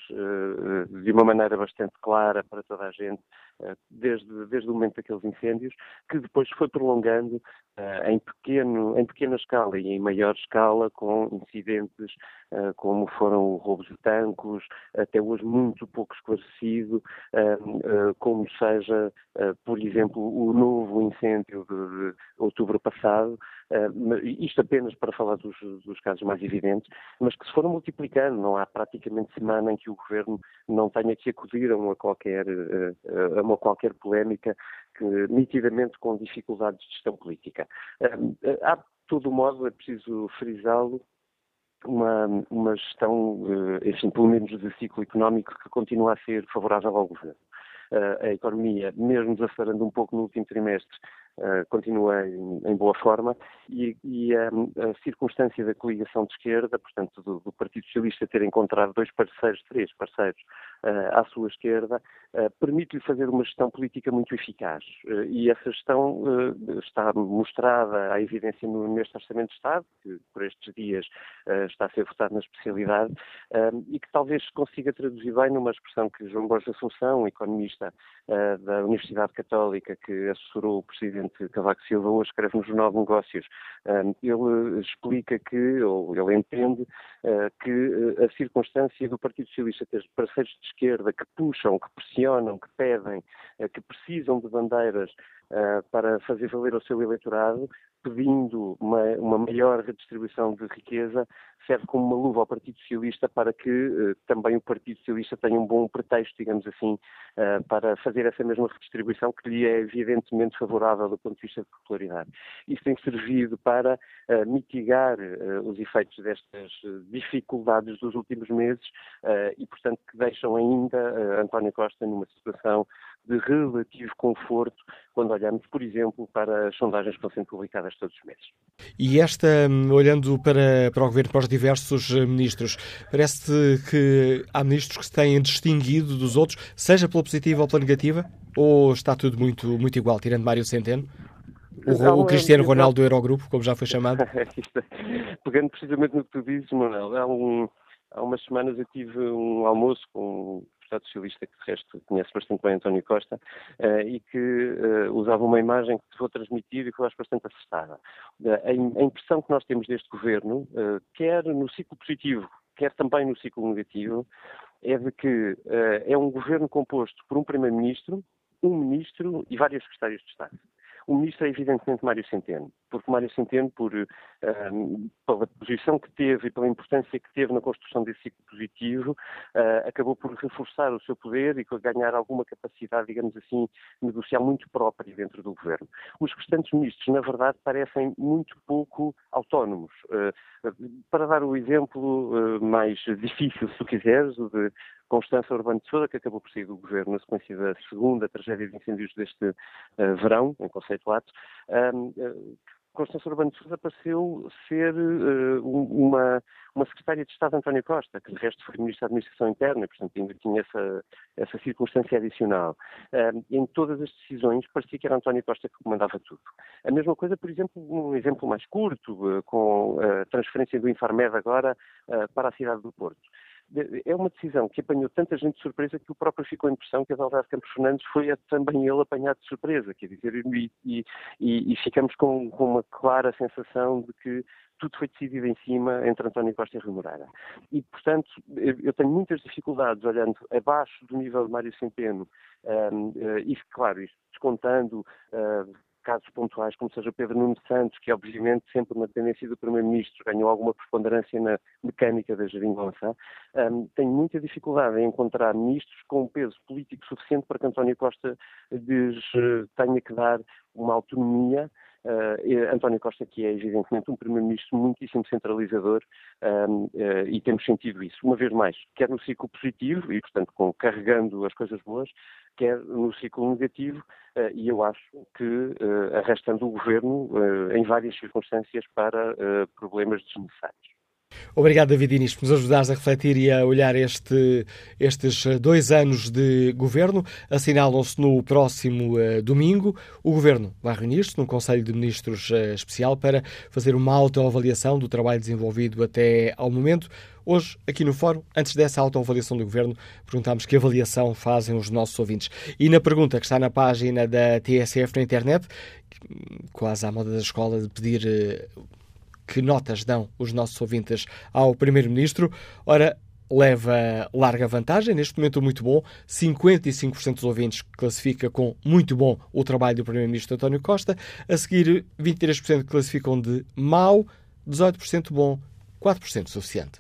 [SPEAKER 18] de uma maneira bastante clara para toda a gente, desde, desde o momento daqueles incêndios, que depois foi prolongando em, pequeno, em pequena escala e em maior escala, com incidentes como foram roubos de tancos, até hoje muito pouco esclarecido, como seja, por exemplo, o novo incêndio de outubro passado, isto apenas para falar dos, dos casos mais evidentes, mas que se foram multiplicando, não há praticamente semana em que o governo não tenha que acudir a uma qualquer, a uma qualquer polémica que nitidamente com dificuldades de gestão política. Há, de todo modo, é preciso frisá-lo, uma, uma gestão, enfim, pelo menos de ciclo económico, que continua a ser favorável ao governo. A economia, mesmo desacelerando um pouco no último trimestre, uh, continua em, em, boa forma. E, e um, a circunstância da coligação de esquerda, portanto do, do, Partido Socialista ter encontrado dois parceiros, três parceiros uh, à sua esquerda, uh, permite-lhe fazer uma gestão política muito eficaz. E essa gestão está mostrada à evidência no, neste Orçamento de Estado, que por estes dias está a ser votado na especialidade e que talvez consiga traduzir bem numa expressão que João Borges Assunção, economista da Universidade Católica, que assessorou o Presidente presidente Cavaco Silva hoje escreve no Jornal de Negócios, ele explica que, ou ele entende, ah, que ah, a circunstância do Partido Socialista ter parceiros de esquerda que puxam, que pressionam, que pedem, ah, que precisam de bandeiras para fazer valer o seu eleitorado, pedindo uma, uma, maior redistribuição de riqueza, serve como uma luva ao Partido Socialista para que uh, também o Partido Socialista tenha um bom pretexto, digamos assim, uh, para fazer essa mesma redistribuição que lhe é evidentemente favorável do ponto de vista de popularidade. Isso tem servido para uh, mitigar os efeitos destas dificuldades dos últimos meses e, portanto, que deixam ainda António Costa numa situação de relativo conforto quando olhamos, por exemplo, para as sondagens que estão sendo publicadas todos os meses.
[SPEAKER 2] E esta, olhando para, para o Governo, para os diversos eh, ministros, parece que há ministros que se têm distinguido dos outros, seja pela positiva ou pela negativa? Ou está tudo muito, muito igual, tirando Mário Centeno? O, o Cristiano Ronaldo do Eurogrupo, como já foi chamado?
[SPEAKER 18] Pegando precisamente no que tu dizes, Manuel, há, um, há umas semanas eu tive um almoço com deputado socialista que de resto conhece bastante bem António Costa uh, e que uh, usava uma imagem que vou transmitir e que eu acho bastante acertada. A, a, impressão que nós temos deste governo, quer no ciclo positivo, quer também no ciclo negativo, é de que é um governo composto por um primeiro-ministro, um ministro e vários secretários de Estado. O ministro é evidentemente Mário Centeno, porque Mário Centeno, por, ehm, pela posição que teve e pela importância que teve na construção desse ciclo positivo, uh, acabou por reforçar o seu poder e ganhar alguma capacidade, digamos assim, negocial muito própria dentro do governo. Os restantes ministros, na verdade, parecem muito pouco autónomos. Uh, para dar o exemplo uh, mais difícil, se quiseres, de Constança Urbano de Sousa, que acabou por sair do governo na sequência da segunda tragédia de incêndios deste uh, verão, em conceituado, um, uh, Constança Urbano de Sousa pareceu ser uh, uma, uma secretária de Estado de António Costa, que de resto foi Ministro da Administração Interna, portanto ainda tinha essa, essa circunstância adicional. Uh, em todas as decisões parecia que era António Costa que comandava tudo. A mesma coisa, por exemplo, um exemplo mais curto, uh, com a transferência do Infarmed agora para a cidade do Porto é uma decisão que apanhou tanta gente de surpresa que o próprio ficou a impressão que Adalberto Campos Fernandes foi também ele apanhado de surpresa, quer dizer, e, e, e ficamos com, com, uma clara sensação de que tudo foi decidido em cima entre António Costa e Rui Moreira. E, portanto, eu tenho muitas dificuldades olhando abaixo do nível de Mário Centeno, um, uh, e, claro, isto descontando uh, casos pontuais, como seja Pedro Nuno Santos, que obviamente sempre na tendência do Primeiro-Ministro ganhou alguma preponderância na mecânica da geringonça, um, muita dificuldade em encontrar ministros com um peso político suficiente para que António Costa lhes uh, tenha que dar uma autonomia Uh, António Costa, que é evidentemente um primeiro-ministro muitíssimo centralizador, uh, e temos sentido isso. Uma vez mais, quer no ciclo positivo, e portanto com, carregando as coisas boas, quer no ciclo negativo, uh, e eu acho que arrastando o governo em várias circunstâncias para problemas desnecessários.
[SPEAKER 2] Obrigado, David Inês, por nos ajudares a refletir e a olhar este, estes dois anos de governo. Assinalam-se no próximo uh, domingo. O governo vai reunir-se num Conselho de Ministros uh, especial para fazer uma autoavaliação do trabalho desenvolvido até ao momento. Hoje, aqui no Fórum, antes dessa autoavaliação do Governo, perguntámos que avaliação fazem os nossos ouvintes. E na pergunta que está na página da TSF na internet, quase à moda da escola de pedir uh, que notas dão os nossos ouvintes ao Primeiro-Ministro. Ora, leva larga vantagem, neste momento muito bom, 55% dos ouvintes classifica com muito bom o trabalho do Primeiro-Ministro António Costa, a seguir 23% classificam de mau, 18% bom, 4% suficiente.